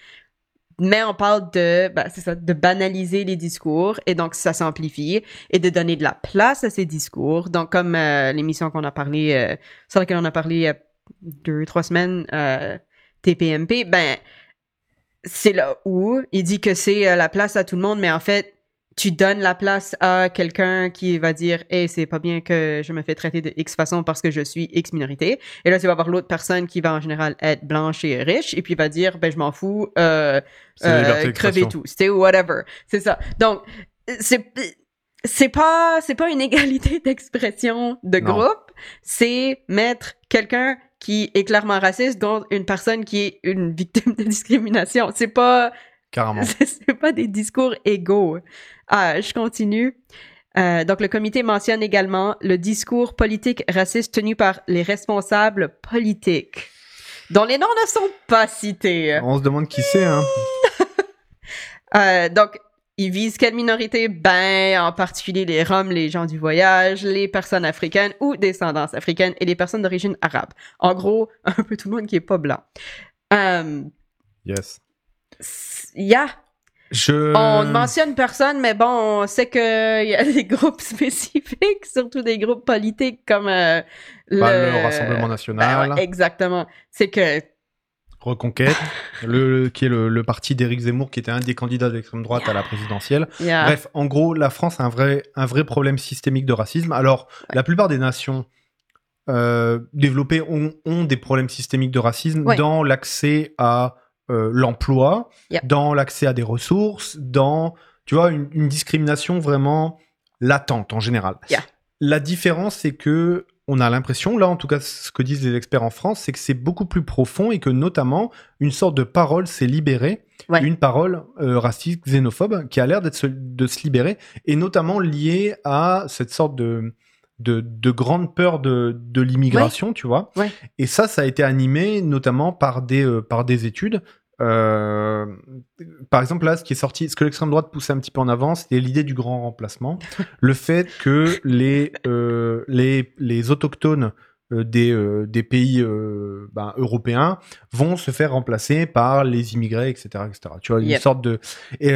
Mais on parle de, ben, c'est ça, de banaliser les discours et donc ça s'amplifie et de donner de la place à ces discours. Donc comme euh, l'émission qu'on a parlé, euh, sur laquelle on a parlé il y a deux, trois semaines, euh, TPMP, ben c'est là où il dit que c'est euh, la place à tout le monde, mais en fait, tu donnes la place à quelqu'un qui va dire hey c'est pas bien que je me fais traiter de X façon parce que je suis X minorité. Et là tu vas avoir l'autre personne qui va en général être blanche et riche et puis va dire ben je m'en fous euh, euh, crever tout. C'était whatever. C'est ça. Donc c'est c'est pas c'est pas une égalité d'expression de Non. groupe. C'est mettre quelqu'un qui est clairement raciste contre une personne qui est une victime de discrimination. C'est pas Carrément. c'est pas des discours égaux. Ah, je continue. Euh, donc, le comité mentionne également le discours politique raciste tenu par les responsables politiques, dont les noms ne sont pas cités. On se demande qui c'est, hein. Euh, donc, ils visent quelle minorité? Ben, en particulier les Roms, les gens du voyage, les personnes africaines ou descendances africaines et les personnes d'origine arabe. En gros, un peu tout le monde qui est pas blanc. Euh, Yes. Yeah, Je. On ne mentionne personne, mais bon, on sait qu'il y a des groupes spécifiques, surtout des groupes politiques comme euh, le... Le Rassemblement National. Ben ouais, exactement. C'est que... Reconquête, le, qui est le, le parti d'Éric Zemmour, qui était un des candidats d'extrême droite à la présidentielle. Bref, en gros, la France a un vrai, un vrai problème systémique de racisme. Alors, Ouais. la plupart des nations euh, développées ont, ont des problèmes systémiques de racisme Ouais. dans l'accès à euh, l'emploi, dans l'accès à des ressources, dans, tu vois, une, une discrimination vraiment latente en général. Yeah. La différence, c'est que on a l'impression, là en tout cas ce que disent les experts en France, c'est que c'est beaucoup plus profond et que notamment une sorte de parole s'est libérée, Ouais. une parole euh, raciste, xénophobe, qui a l'air d'être de se libérer, et notamment liée à cette sorte de, de, de grande peur de, de l'immigration, tu vois. Ouais. Et ça, ça a été animé notamment par des, euh, par des études. Euh, par exemple, là, ce qui est sorti, ce que l'extrême droite poussait un petit peu en avant, c'était l'idée du grand remplacement. le fait que les, euh, les, les autochtones euh, des, des pays ben, européens vont se faire remplacer par les immigrés, etc. etc. Tu vois, une sorte de. Et,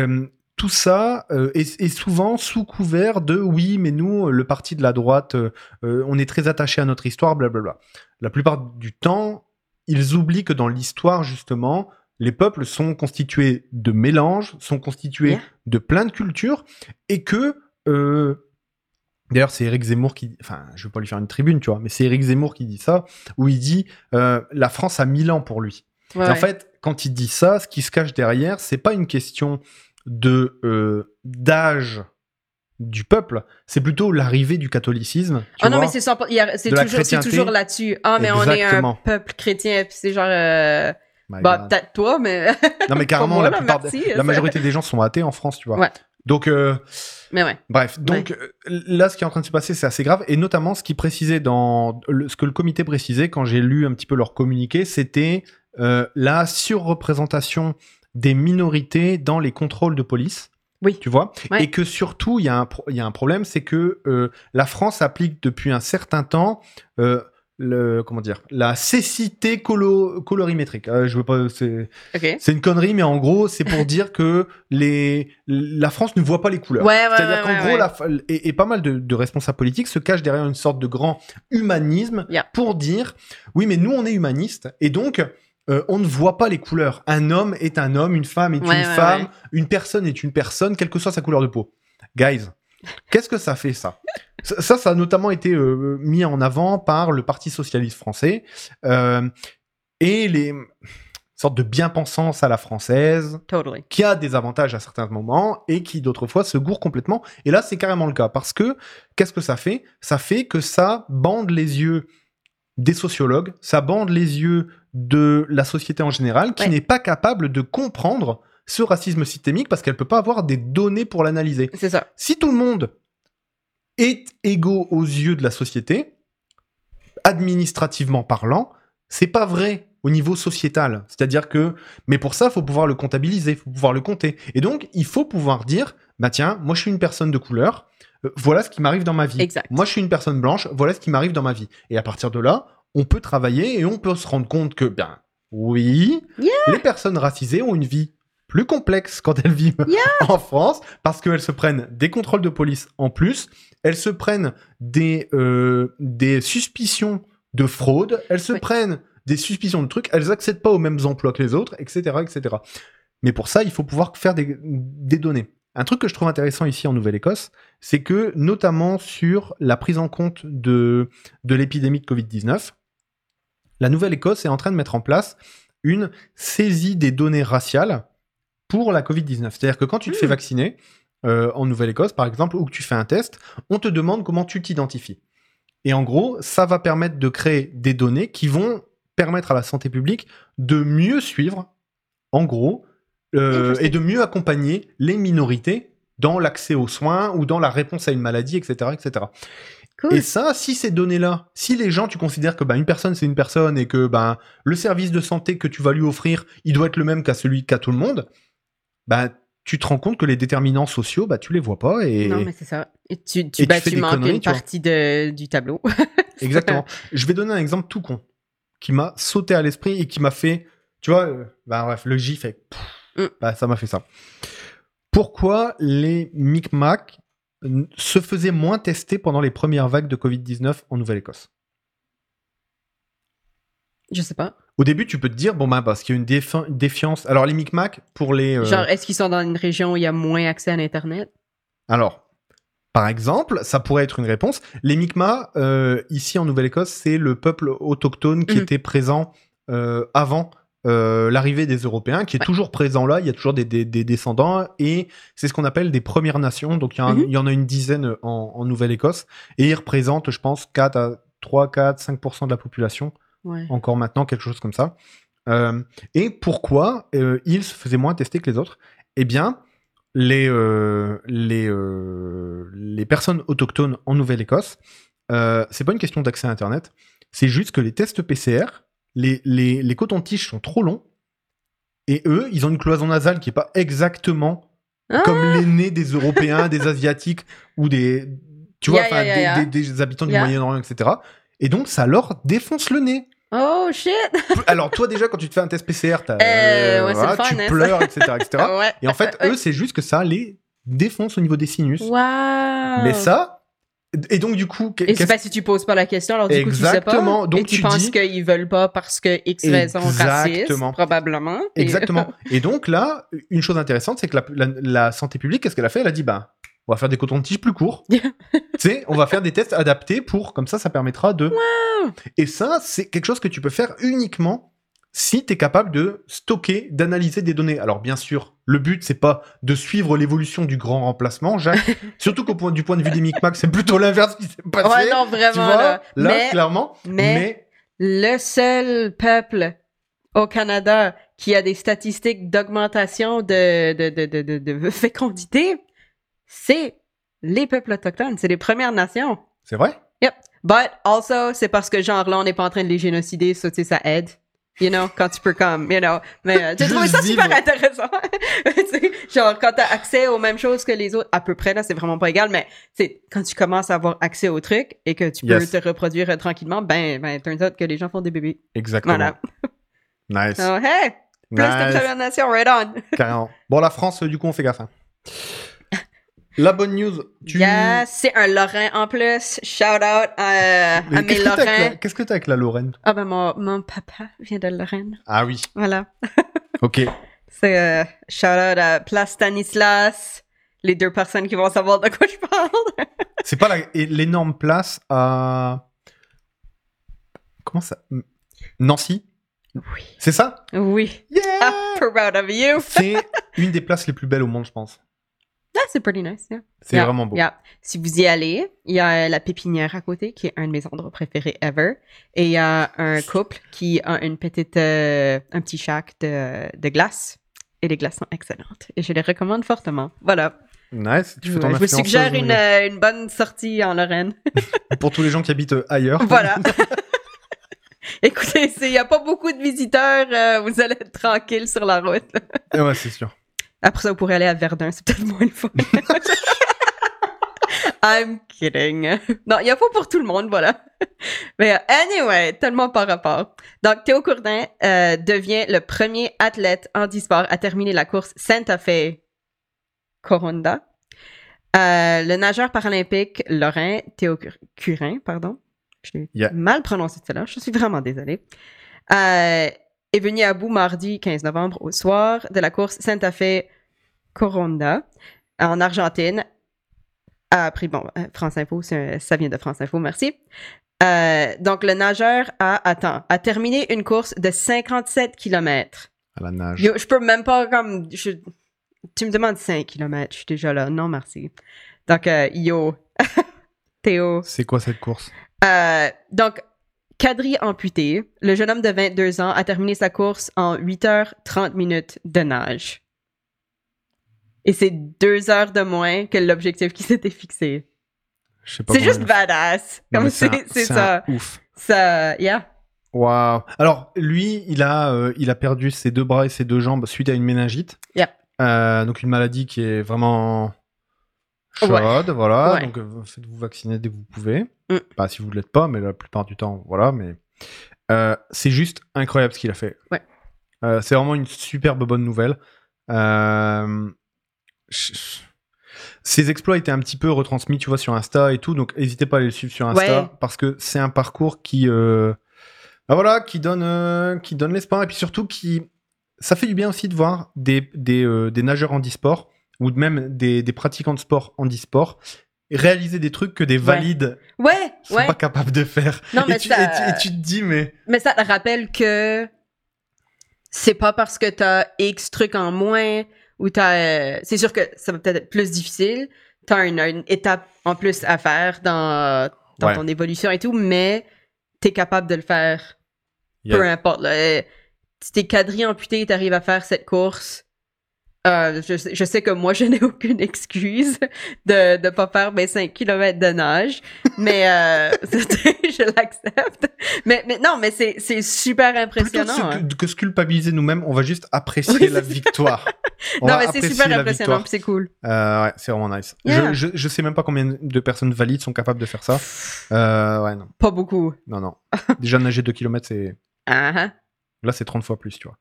tout ça euh, est, est souvent sous couvert de oui, mais nous, le parti de la droite, euh, on est très attaché à notre histoire, blablabla. La plupart du temps, ils oublient que dans l'histoire, justement, les peuples sont constitués de mélanges, sont constitués Yeah. de plein de cultures, et que. euh, D'ailleurs, c'est Eric Zemmour qui. Enfin, je veux pas lui faire une tribune, tu vois, mais c'est Eric Zemmour qui dit ça, où il dit euh, la France a mille ans pour lui. Ouais, Et en ouais. fait, quand il dit ça, ce qui se cache derrière, c'est pas une question de euh, d'âge du peuple, c'est plutôt l'arrivée du catholicisme. tu Ah non, mais c'est toujours, toujours là-dessus. Ah, mais on est un peuple chrétien, puis c'est genre... euh, bah, peut-être toi, mais... non mais carrément, moi, la, plupart merci, la majorité des gens sont athées en France, tu vois. Ouais. Donc euh, mais ouais. Bref, donc euh, là, ce qui est en train de se passer, c'est assez grave. Et notamment, ce qui précisait dans le- ce que le comité précisait quand j'ai lu un petit peu leur communiqué, c'était euh, la surreprésentation des minorités dans les contrôles de police. Oui. Tu vois? Ouais. Et que surtout, il y, pro- y a un problème, c'est que euh, la France applique depuis un certain temps euh, le, comment dire, la cécité colo- colorimétrique. Euh, je veux pas, c'est c'est une connerie, mais en gros, c'est pour dire que les, la France ne voit pas les couleurs. Ouais, ouais, C'est-à-dire ouais, qu'en gros, la et, et pas mal de, de responsables politiques se cachent derrière une sorte de grand humanisme Yeah. pour dire oui, mais nous, on est humanistes et donc euh, on ne voit pas les couleurs. Un homme est un homme, une femme est une femme, une personne est une personne, quelle que soit sa couleur de peau. Guys, qu'est-ce que ça fait ça? Ça, ça, a notamment été euh, mis en avant par le Parti socialiste français euh, et les sortes de bien-pensance à la française Totally. qui a des avantages à certains moments et qui d'autres fois se gourre complètement. Et là, c'est carrément le cas parce que qu'est-ce que ça fait? Ça fait que ça bande les yeux des sociologues, ça bande les yeux de la société en général qui Ouais. n'est pas capable de comprendre ce racisme systémique parce qu'elle peut pas avoir des données pour l'analyser. C'est ça. Si tout le monde est égaux aux yeux de la société, administrativement parlant, c'est pas vrai au niveau sociétal. C'est-à-dire que, mais pour ça, il faut pouvoir le comptabiliser, il faut pouvoir le compter. Et donc, il faut pouvoir dire, bah tiens, moi je suis une personne de couleur, euh, voilà ce qui m'arrive dans ma vie. Exact. Moi je suis une personne blanche, voilà ce qui m'arrive dans ma vie. Et à partir de là, on peut travailler et on peut se rendre compte que, ben, oui, Yeah. les personnes racisées ont une vie plus complexe quand elles vivent en France parce qu'elles se prennent des contrôles de police en plus, elles se prennent des, euh, des suspicions de fraude, elles se Oui. prennent des suspicions de trucs, elles accèdent pas aux mêmes emplois que les autres, etc., etc. Mais pour ça, il faut pouvoir faire des, des données. un truc que je trouve intéressant ici en Nouvelle-Écosse, c'est que notamment sur la prise en compte de, de l'épidémie de Covid-19, la Nouvelle-Écosse est en train de mettre en place une saisie des données raciales pour la Covid-19. C'est-à-dire que quand tu te fais Hmm. vacciner, euh, en Nouvelle-Écosse par exemple, ou que tu fais un test, on te demande comment tu t'identifies. Et en gros, ça va permettre de créer des données qui vont permettre à la santé publique de mieux suivre, en gros, euh, et de mieux accompagner les minorités dans l'accès aux soins ou dans la réponse à une maladie, etc. etc. Cool. Et ça, si ces données-là, si les gens, tu considères que bah, une personne, c'est une personne et que bah, le service de santé que tu vas lui offrir, il doit être le même qu'à celui qu'à tout le monde, bah, tu te rends compte que les déterminants sociaux, bah, tu les vois pas. Et... Non, mais c'est ça. Et tu, tu, Et tu des manques une partie de, du tableau. Exactement. Je vais donner un exemple tout con qui m'a sauté à l'esprit et qui m'a fait, tu vois, euh, bah, bref, le gif fait, Mm. bah, ça m'a fait ça. Pourquoi les Micmac n- se faisaient moins tester pendant les premières vagues de Covid-19 en Nouvelle-Écosse? Je sais pas. Au début, tu peux te dire, bon, bah, parce qu'il y a une défi- défiance. Alors, les Micmac, pour les. euh, Genre, est-ce qu'ils sont dans une région où il y a moins accès à l'Internet? Alors, par exemple, ça pourrait être une réponse. Les Mi'kmaq, euh, ici en Nouvelle-Écosse, c'est le peuple autochtone qui Mhm. était présent euh, avant euh, l'arrivée des Européens, qui est Ouais. toujours présent là. Il y a toujours des, des- des descendants et c'est ce qu'on appelle des Premières Nations. Donc, il y, en a- Mhm. il y en a une dizaine en, en Nouvelle-Écosse et ils représentent, je pense, 4 à 3, 4, 5% de la population Ouais. encore maintenant, quelque chose comme ça. Euh, et pourquoi euh, ils se faisaient moins tester que les autres? Eh bien, les, euh, les, les personnes autochtones en Nouvelle-Écosse, c'est pas une question d'accès à Internet, c'est juste que les tests PCR, les, les, les cotons-tiges sont trop longs, et eux, ils ont une cloison nasale qui est pas exactement Ah! comme les nez des Européens, des Asiatiques ou des, tu vois, Yeah, enfin, yeah, des- habitants du. Moyen-Orient, etc. Et donc, ça leur défonce le nez. Oh shit! Alors toi déjà quand tu te fais un test PCR, Euh, ouais, fun, tu hein, pleures, etc., etc. ouais. Et en fait eux c'est juste que ça les défonce au niveau des sinus. Wow! Mais ça et donc du coup Et c'est pas si tu poses pas la question, alors du coup tu sais Exactement. pas. Donc, et tu, tu penses dis- qu'ils veulent pas parce que X raison raciste, Exactement. probablement. Et- exactement. Et donc là une chose intéressante c'est que la, la- la santé publique qu'est-ce qu'elle a fait? Elle a dit bah on va faire des cotons-tiges plus courts. tu sais, on va faire des tests adaptés pour comme ça ça permettra de. Et ça c'est quelque chose que tu peux faire uniquement si tu es capable de stocker, d'analyser des données. Alors bien sûr, le but c'est pas de suivre l'évolution du grand remplacement, Jacques. Surtout qu'au point du point de vue des Micmacs, c'est plutôt l'inverse qui s'est passé. Ouais, non, tu vraiment. vois, là. là, mais clairement. mais- mais le seul peuple au Canada qui a des statistiques d'augmentation de, de, de, de, de, de fécondité, c'est les peuples autochtones, c'est les Premières Nations. c'est vrai? But also, c'est parce que genre là, on n'est pas en train de les génocider, ça, tu sais, ça aide. You know, quand tu peux comme, you know. Mais euh, j'ai trouvé ça super vivre. intéressant. Genre, quand t'as accès aux mêmes choses que les autres, à peu près, là, c'est vraiment pas égal, mais c'est quand tu commences à avoir accès aux trucs et que tu peux Yes. te reproduire euh, tranquillement, ben, ben, turns out que les gens font des bébés. Exactement. Voilà. Nice. So, hey, plus de Nice. Nation, right on. Carrément. Bon, la France, euh, du coup, on fait gaffe. hein. La bonne news, tu. Yes, c'est un Lorrain en plus. Shout out à, à Mais mes Qu'est-ce que t'as avec la- Lorrains. qu'est-ce que t'as avec la Lorraine? Ah ben, mon, mon papa vient de Lorraine. Ah oui. Voilà. Ok. C'est euh, shout out à Place Stanislas, les deux personnes qui vont savoir de quoi je parle. C'est pas l'énorme place à. Comment ça Nancy? Oui. C'est ça? Oui. Yeah Ah, proud of you. C'est une des places les plus belles au monde, je pense. Ah, c'est pretty nice, yeah. C'est Yeah, vraiment beau. yeah. Si vous y allez, il y a la pépinière à côté, qui est un de mes endroits préférés ever. Et il y a un couple qui a une petite, euh, un petit shack de, de glace. Et les glaces sont excellentes. Et je les recommande fortement. Voilà. Nice. Tu Je, fais ton je vous suggère une, euh, une bonne sortie en Lorraine. Pour tous les gens qui habitent euh, ailleurs. voilà. Écoutez, il n'y a pas beaucoup de visiteurs. euh, vous allez être tranquille sur la route. Ouais, c'est sûr. Après ça, vous pourrez aller à Verdun, c'est peut-être moins le fun. I'm kidding. Non, il n'y a pas pour tout le monde, voilà. Mais anyway, tellement par rapport. Donc, Théo Courdin euh, devient le premier athlète handisport à terminer la course Santa Fe Coronda. Euh, le nageur paralympique Lorrain Théo Cur- Curin, pardon. Je l'ai Yeah. mal prononcé cela, je suis vraiment désolée. Euh, est venu à bout mardi 15 novembre au soir de la course Santa Fe Coronda. en Argentine a appris, bon, euh, France Info, ça vient de France Info, merci. Euh, donc, le nageur a, attends, a terminé une course de 57 km. À la nage. Yo, je peux même pas comme. je- tu me demandes 5 km, je suis déjà là. Non, merci. Donc, euh, yo. Théo. C'est quoi cette course? Euh, donc, quadri amputé, le jeune homme de 22 ans a terminé sa course en 8h30 minutes de nage. Et c'est deux heures de moins que l'objectif qui s'était fixé. C'est juste badass. Comme c'est ça. Ouf. Ça, yeah. Waouh. Alors lui, il a, euh, il a perdu ses deux bras et ses deux jambes suite à une méningite. Yep. Euh, donc une maladie qui est vraiment chaude, Ouais. voilà. Ouais. Donc euh, faites-vous vacciner dès que vous pouvez. Mm. Pas si vous ne l'êtes pas, mais la plupart du temps, voilà. Mais c'est juste incroyable ce qu'il a fait. Ouais. C'est vraiment une superbe bonne nouvelle. Euh, Ses exploits étaient un petit peu retransmis, tu vois, sur Insta et tout, donc n'hésitez pas à les suivre sur Insta Ouais. parce que c'est un parcours qui, euh, bah voilà, qui donne, euh, qui donne l'espoir et puis surtout qui, ça fait du bien aussi de voir des, des, euh, des nageurs handisport ou même des, des pratiquants de sport handisport réaliser des trucs que des valides Ouais, sont ouais. pas capables de faire. Non, et, mais tu, ça- et tu- et tu te dis, mais Mais ça te rappelle que c'est pas parce que t'as X trucs en moins ou t'as. euh, c'est sûr que ça va peut-être être plus difficile. T'as une, une étape en plus à faire dans, dans Ouais. ton évolution et tout, mais t'es capable de le faire peu importe. Là. Euh, Si t'es quadri amputé t'arrives à faire cette course, euh, je, sais- je sais que moi, je n'ai aucune excuse de ne pas faire mes 5 km de nage, mais euh, je l'accepte. Mais, mais non, mais c'est super plutôt impressionnant. que, hein. que- se culpabiliser nous-mêmes, on va juste apprécier Oui, la victoire. On Non, mais c'est super impressionnant, c'est cool. Euh, ouais, c'est vraiment nice. Yeah. Je, je, je sais même pas combien de personnes valides sont capables de faire ça. Ouais, non. Pas beaucoup. Non, non. Déjà, nager 2 km, c'est. Ah, ah. Là, c'est 30 fois plus, tu vois.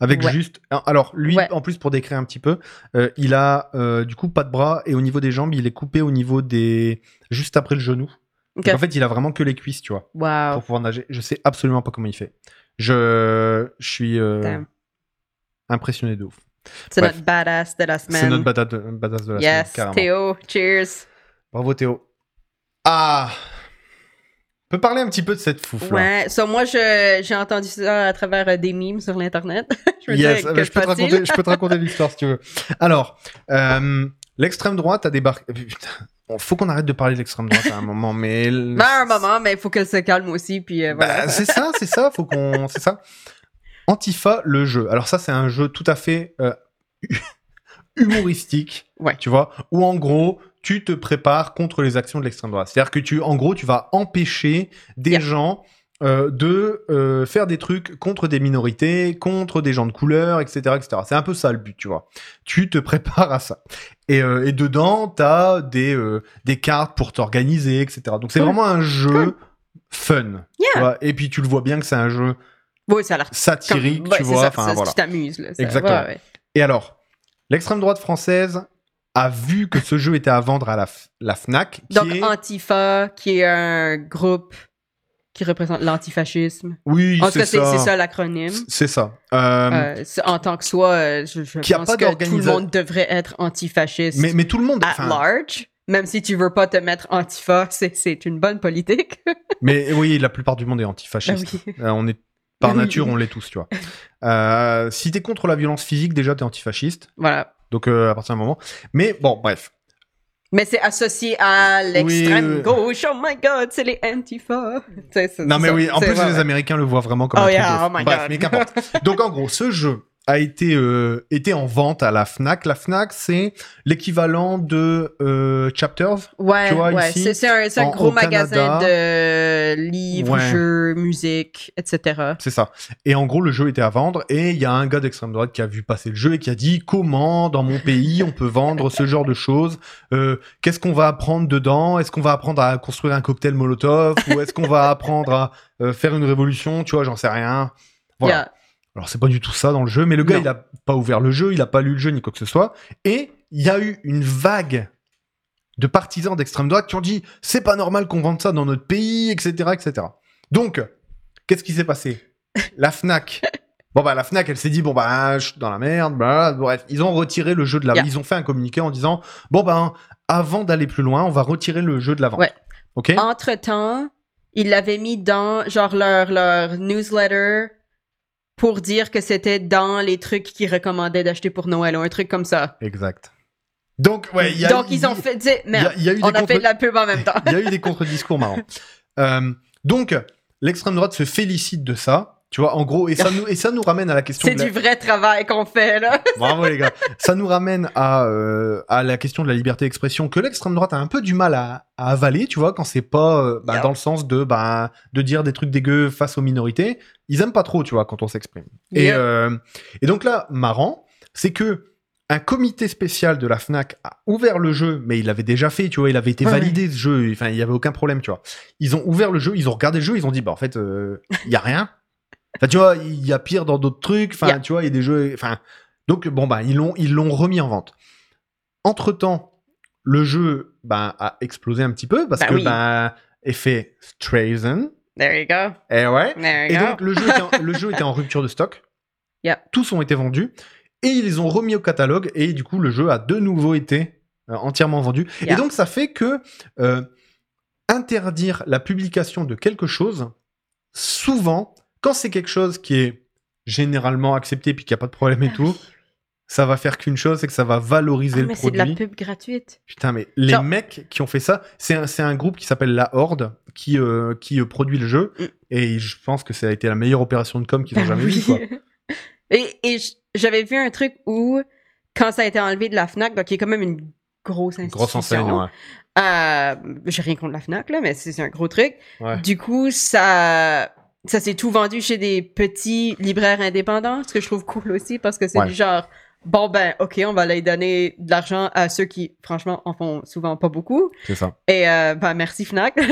Avec Ouais. juste. Alors, lui, Ouais. en plus, pour décrire un petit peu, euh, il a euh, du coup pas de bras et au niveau des jambes, il est coupé au niveau des. juste après le genou. Donc, en fait, il a vraiment que les cuisses, tu vois, Wow. pour pouvoir nager. Je sais absolument pas comment il fait. Je, je suis euh, impressionné de ouf. C'est notre badass de la semaine. C'est notre badass de, badass de la semaine, Yes. Théo, cheers. Bravo Théo. Ah peut parler un petit peu de cette fouf là. Ouais, so moi, j'ai entendu ça à travers euh, des memes sur l'Internet. je Yes, euh, que je, peux te raconter, je peux te raconter l'histoire si tu veux. Alors, euh, l'extrême droite a débarqué. Putain, bon, faut qu'on arrête de parler de l'extrême droite à un moment, mais. l- Ben, un moment, mais il faut qu'elle se calme aussi, puis euh, voilà. Bah, c'est ça, c'est ça, faut qu'on. C'est ça. Antifa, le jeu. Alors, ça, c'est un jeu tout à fait humoristique. Ouais. Tu vois, où en gros, tu te prépares contre les actions de l'extrême droite. C'est-à-dire que tu, en gros, tu vas empêcher des Yeah. gens euh, de euh, faire des trucs contre des minorités, contre des gens de couleur, etc., etc. C'est un peu ça le but, tu vois. Tu te prépares à ça. Et, euh, et dedans, t'as des des cartes pour t'organiser, etc. Donc c'est Cool. vraiment un jeu fun. tu Yeah. vois. Et puis tu le vois bien que c'est un jeu Oui, ça a l'air comme- satirique, ouais, tu vois. ça, Enfin ça, voilà. Tu t'amuses. Exactement. Ouais. Et alors, l'extrême droite française a vu que ce jeu était à vendre à la, la Fnac, qui Donc, est... Antifa, qui est un groupe qui représente l'antifascisme. oui, c'est ça. c'est ça l'acronyme. C'est ça. Euh, Euh, en tant que soi, euh, je, je Qui a pense pas que tout le monde devrait être antifasciste mais, mais tout le monde. at enfin, large. Même si tu veux pas te mettre antifa, c'est une bonne politique. Mais oui, la plupart du monde est antifasciste. Ah oui. Euh, on est par nature, on l'est tous, tu vois. Euh, si t'es contre la violence physique, déjà t'es antifasciste. Voilà. Donc euh, à partir d'un moment. Mais bon, bref. Mais c'est associé à l'extrême oui. gauche. Oh my god, c'est les antifa. Non mais ça. oui, en plus les ouais. Américains le voient vraiment comme Oh un truc yeah, de oh my Bref, God. mais qu'importe. Donc en gros, ce jeu a été euh, en vente à la Fnac. La Fnac, c'est l'équivalent de euh, Chapters. Ouais, Tu vois, ouais. ici, C'est un, un en- gros magasin de livres, Ouais. jeux, musique, etc. C'est ça. Et en gros, le jeu était à vendre et il y a un gars d'extrême droite qui a vu passer le jeu et qui a dit comment dans mon pays on peut vendre ce genre de choses Euh, Qu'est-ce qu'on va apprendre dedans? Est-ce qu'on va apprendre à construire un cocktail Molotov ou est-ce qu'on va apprendre à euh, faire une révolution? Tu vois, j'en sais rien. Voilà. Yeah. Alors c'est pas du tout ça dans le jeu, mais le gars Non. il a pas ouvert le jeu, il a pas lu le jeu ni quoi que ce soit, et il y a eu une vague de partisans d'extrême droite qui ont dit c'est pas normal qu'on vende ça dans notre pays, etc., etc. Donc qu'est-ce qui s'est passé? La Fnac Bon bah la Fnac elle s'est dit bon bah je suis dans la merde, bah, bref ils ont retiré le jeu de la, Yeah. ils ont fait un communiqué en disant bon ben avant d'aller plus loin on va retirer le jeu de la vente. Ouais. Ok? Entre-temps, ils l'avaient mis dans genre leur, leur newsletter pour dire que c'était dans les trucs qu'ils recommandaient d'acheter pour Noël ou un truc comme ça. Exact. Donc ouais il y a Donc ils ont fait, tu sais, il y a- merde, il y a eu des on a fait de la pub en même temps. il y a eu des contre-discours marrants. Euh, donc, l'extrême droite se félicite de ça. Tu vois, en gros, et ça nous, et ça nous ramène à la question C'est de la... du vrai travail qu'on fait là. Bravo les gars. Ça nous ramène à, euh, à la question de la liberté d'expression que l'extrême droite a un peu du mal à, à avaler, tu vois, quand c'est pas euh, bah, Yeah. dans le sens de, bah, de dire des trucs dégueux face aux minorités. Ils aiment pas trop, tu vois, quand on s'exprime. Et, euh, et donc là, marrant, c'est que un comité spécial de la Fnac a ouvert le jeu, mais il l'avait déjà fait, tu vois, il avait été Ouais. validé ce jeu, enfin il y avait aucun problème, tu vois. Ils ont ouvert le jeu, ils ont regardé le jeu, ils ont dit bah en fait euh, il y a rien. Enfin tu vois, il y a pire dans d'autres trucs, enfin Yeah. tu vois, il y a des jeux, enfin donc bon bah ils l'ont ils l'ont remis en vente. Entre temps, le jeu bah, a explosé un petit peu parce Bah que oui. bah effet Streisand, There you go. et ouais. There Et you go. donc le jeu, était en, le jeu était en rupture de stock. Yeah. Tous ont été vendus et ils les ont remis au catalogue et du coup le jeu a de nouveau été euh, entièrement vendu. Yeah. Et donc ça fait que euh, interdire la publication de quelque chose, souvent, quand c'est quelque chose qui est généralement accepté puis qu'il n'y a pas de problème et tout, ça va faire qu'une chose, c'est que ça va valoriser Ah, le mais c'est de la produit. pub gratuite. Putain, mais les Genre- mecs qui ont fait ça, c'est un, un groupe qui s'appelle La Horde qui, euh, qui euh, produit le jeu. Mm. Et je pense que ça a été la meilleure opération de com qu'ils ont Ben jamais oui. vue. Et, et j'avais vu un truc où, quand ça a été enlevé de la FNAC, donc il y a quand même une grosse institution. Grosse enseigne, ouais. Euh, J'ai rien contre la FNAC, là, mais c'est c'est un gros truc. Ouais. Du coup, ça, ça s'est tout vendu chez des petits libraires indépendants, ce que je trouve cool aussi, parce que c'est Ouais. du genre, bon ben, ok, on va aller donner de l'argent à ceux qui, franchement, en font souvent pas beaucoup. C'est ça. Et euh, ben, merci FNAC.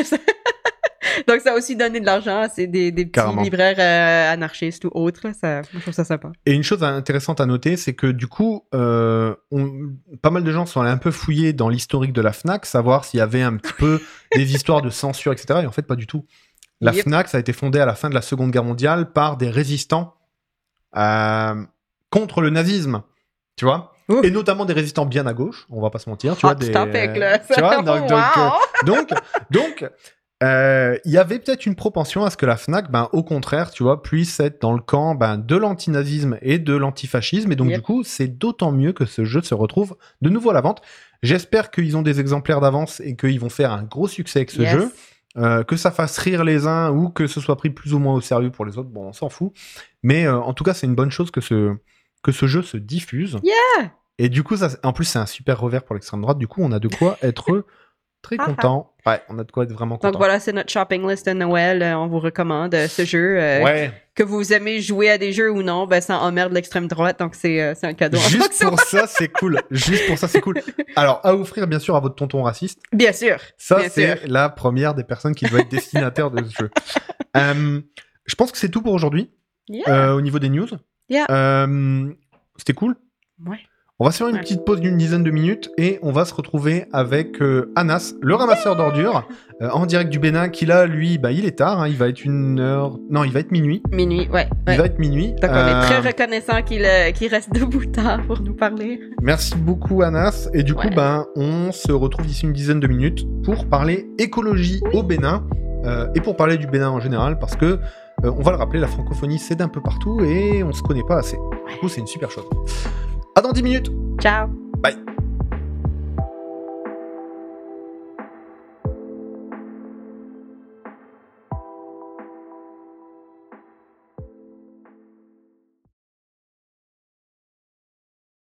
Donc, ça a aussi donné de l'argent à ces- des, des petits Carrément. libraires euh, anarchistes ou autres. Ça, je trouve ça sympa. Et une chose intéressante à noter, c'est que du coup, euh, on- pas mal de gens sont allés un peu fouiller dans l'historique de la FNAC, savoir s'il y avait un petit peu des histoires de censure, etc. Et en fait, pas du tout. La Yep. FNAC, ça a été fondée à la fin de la Seconde Guerre mondiale par des résistants euh, contre le nazisme. Tu vois? Et notamment des résistants bien à gauche, on va pas se mentir. Tu vois, Hot des. Tu vois, donc, donc, euh, Wow. donc, donc, euh, il y avait peut-être une propension à ce que la Fnac, ben, au contraire, tu vois, puisse être dans le camp ben, de l'antinazisme et de l'antifascisme. Et donc, Yep. du coup, c'est d'autant mieux que ce jeu se retrouve de nouveau à la vente. J'espère qu'ils ont des exemplaires d'avance et qu'ils vont faire un gros succès avec ce Yes. jeu. Euh, que ça fasse rire les uns ou que ce soit pris plus ou moins au sérieux pour les autres, bon, on s'en fout. Mais euh, en tout cas, c'est une bonne chose que ce, que ce jeu se diffuse. Yeah! Et du coup, ça, en plus, c'est un super revers pour l'extrême droite. Du coup, on a de quoi être très Ah, ah. content. Ouais, on a de quoi être vraiment content. Donc voilà, c'est notre shopping list de Noël. Euh, On vous recommande ce jeu. euh, Ouais, Que vous aimez jouer à des jeux ou non, ben ça emmerde l'extrême droite, donc c'est euh, un cadeau. juste pour ça, c'est cool. Juste pour ça, c'est cool. Alors, à offrir, bien sûr, à votre tonton raciste. Bien sûr. Ça, c'est la première des personnes qui doit être destinataire de ce jeu. Euh, je pense que c'est tout pour aujourd'hui Yeah. euh, au niveau des news. Yeah. C'était cool. Ouais. On va se faire une petite pause d'une dizaine de minutes et on va se retrouver avec euh, Anas, le ramasseur d'ordures, euh, en direct du Bénin, qui là, lui, bah, il est tard, hein, il va être une heure... Non, il va être minuit. Minuit, ouais. Il va être minuit. Donc on est Euh, très reconnaissant qu'il euh, qu'il reste debout tard pour nous parler. Merci beaucoup Anas. Et du coup, Ouais. ben, on se retrouve d'ici une dizaine de minutes pour parler écologie au Bénin euh, et pour parler du Bénin en général parce que euh, on va le rappeler, la francophonie c'est d'un peu partout et on se connaît pas assez. Du coup, c'est une super chose. À dans 10 minutes. Ciao. Bye.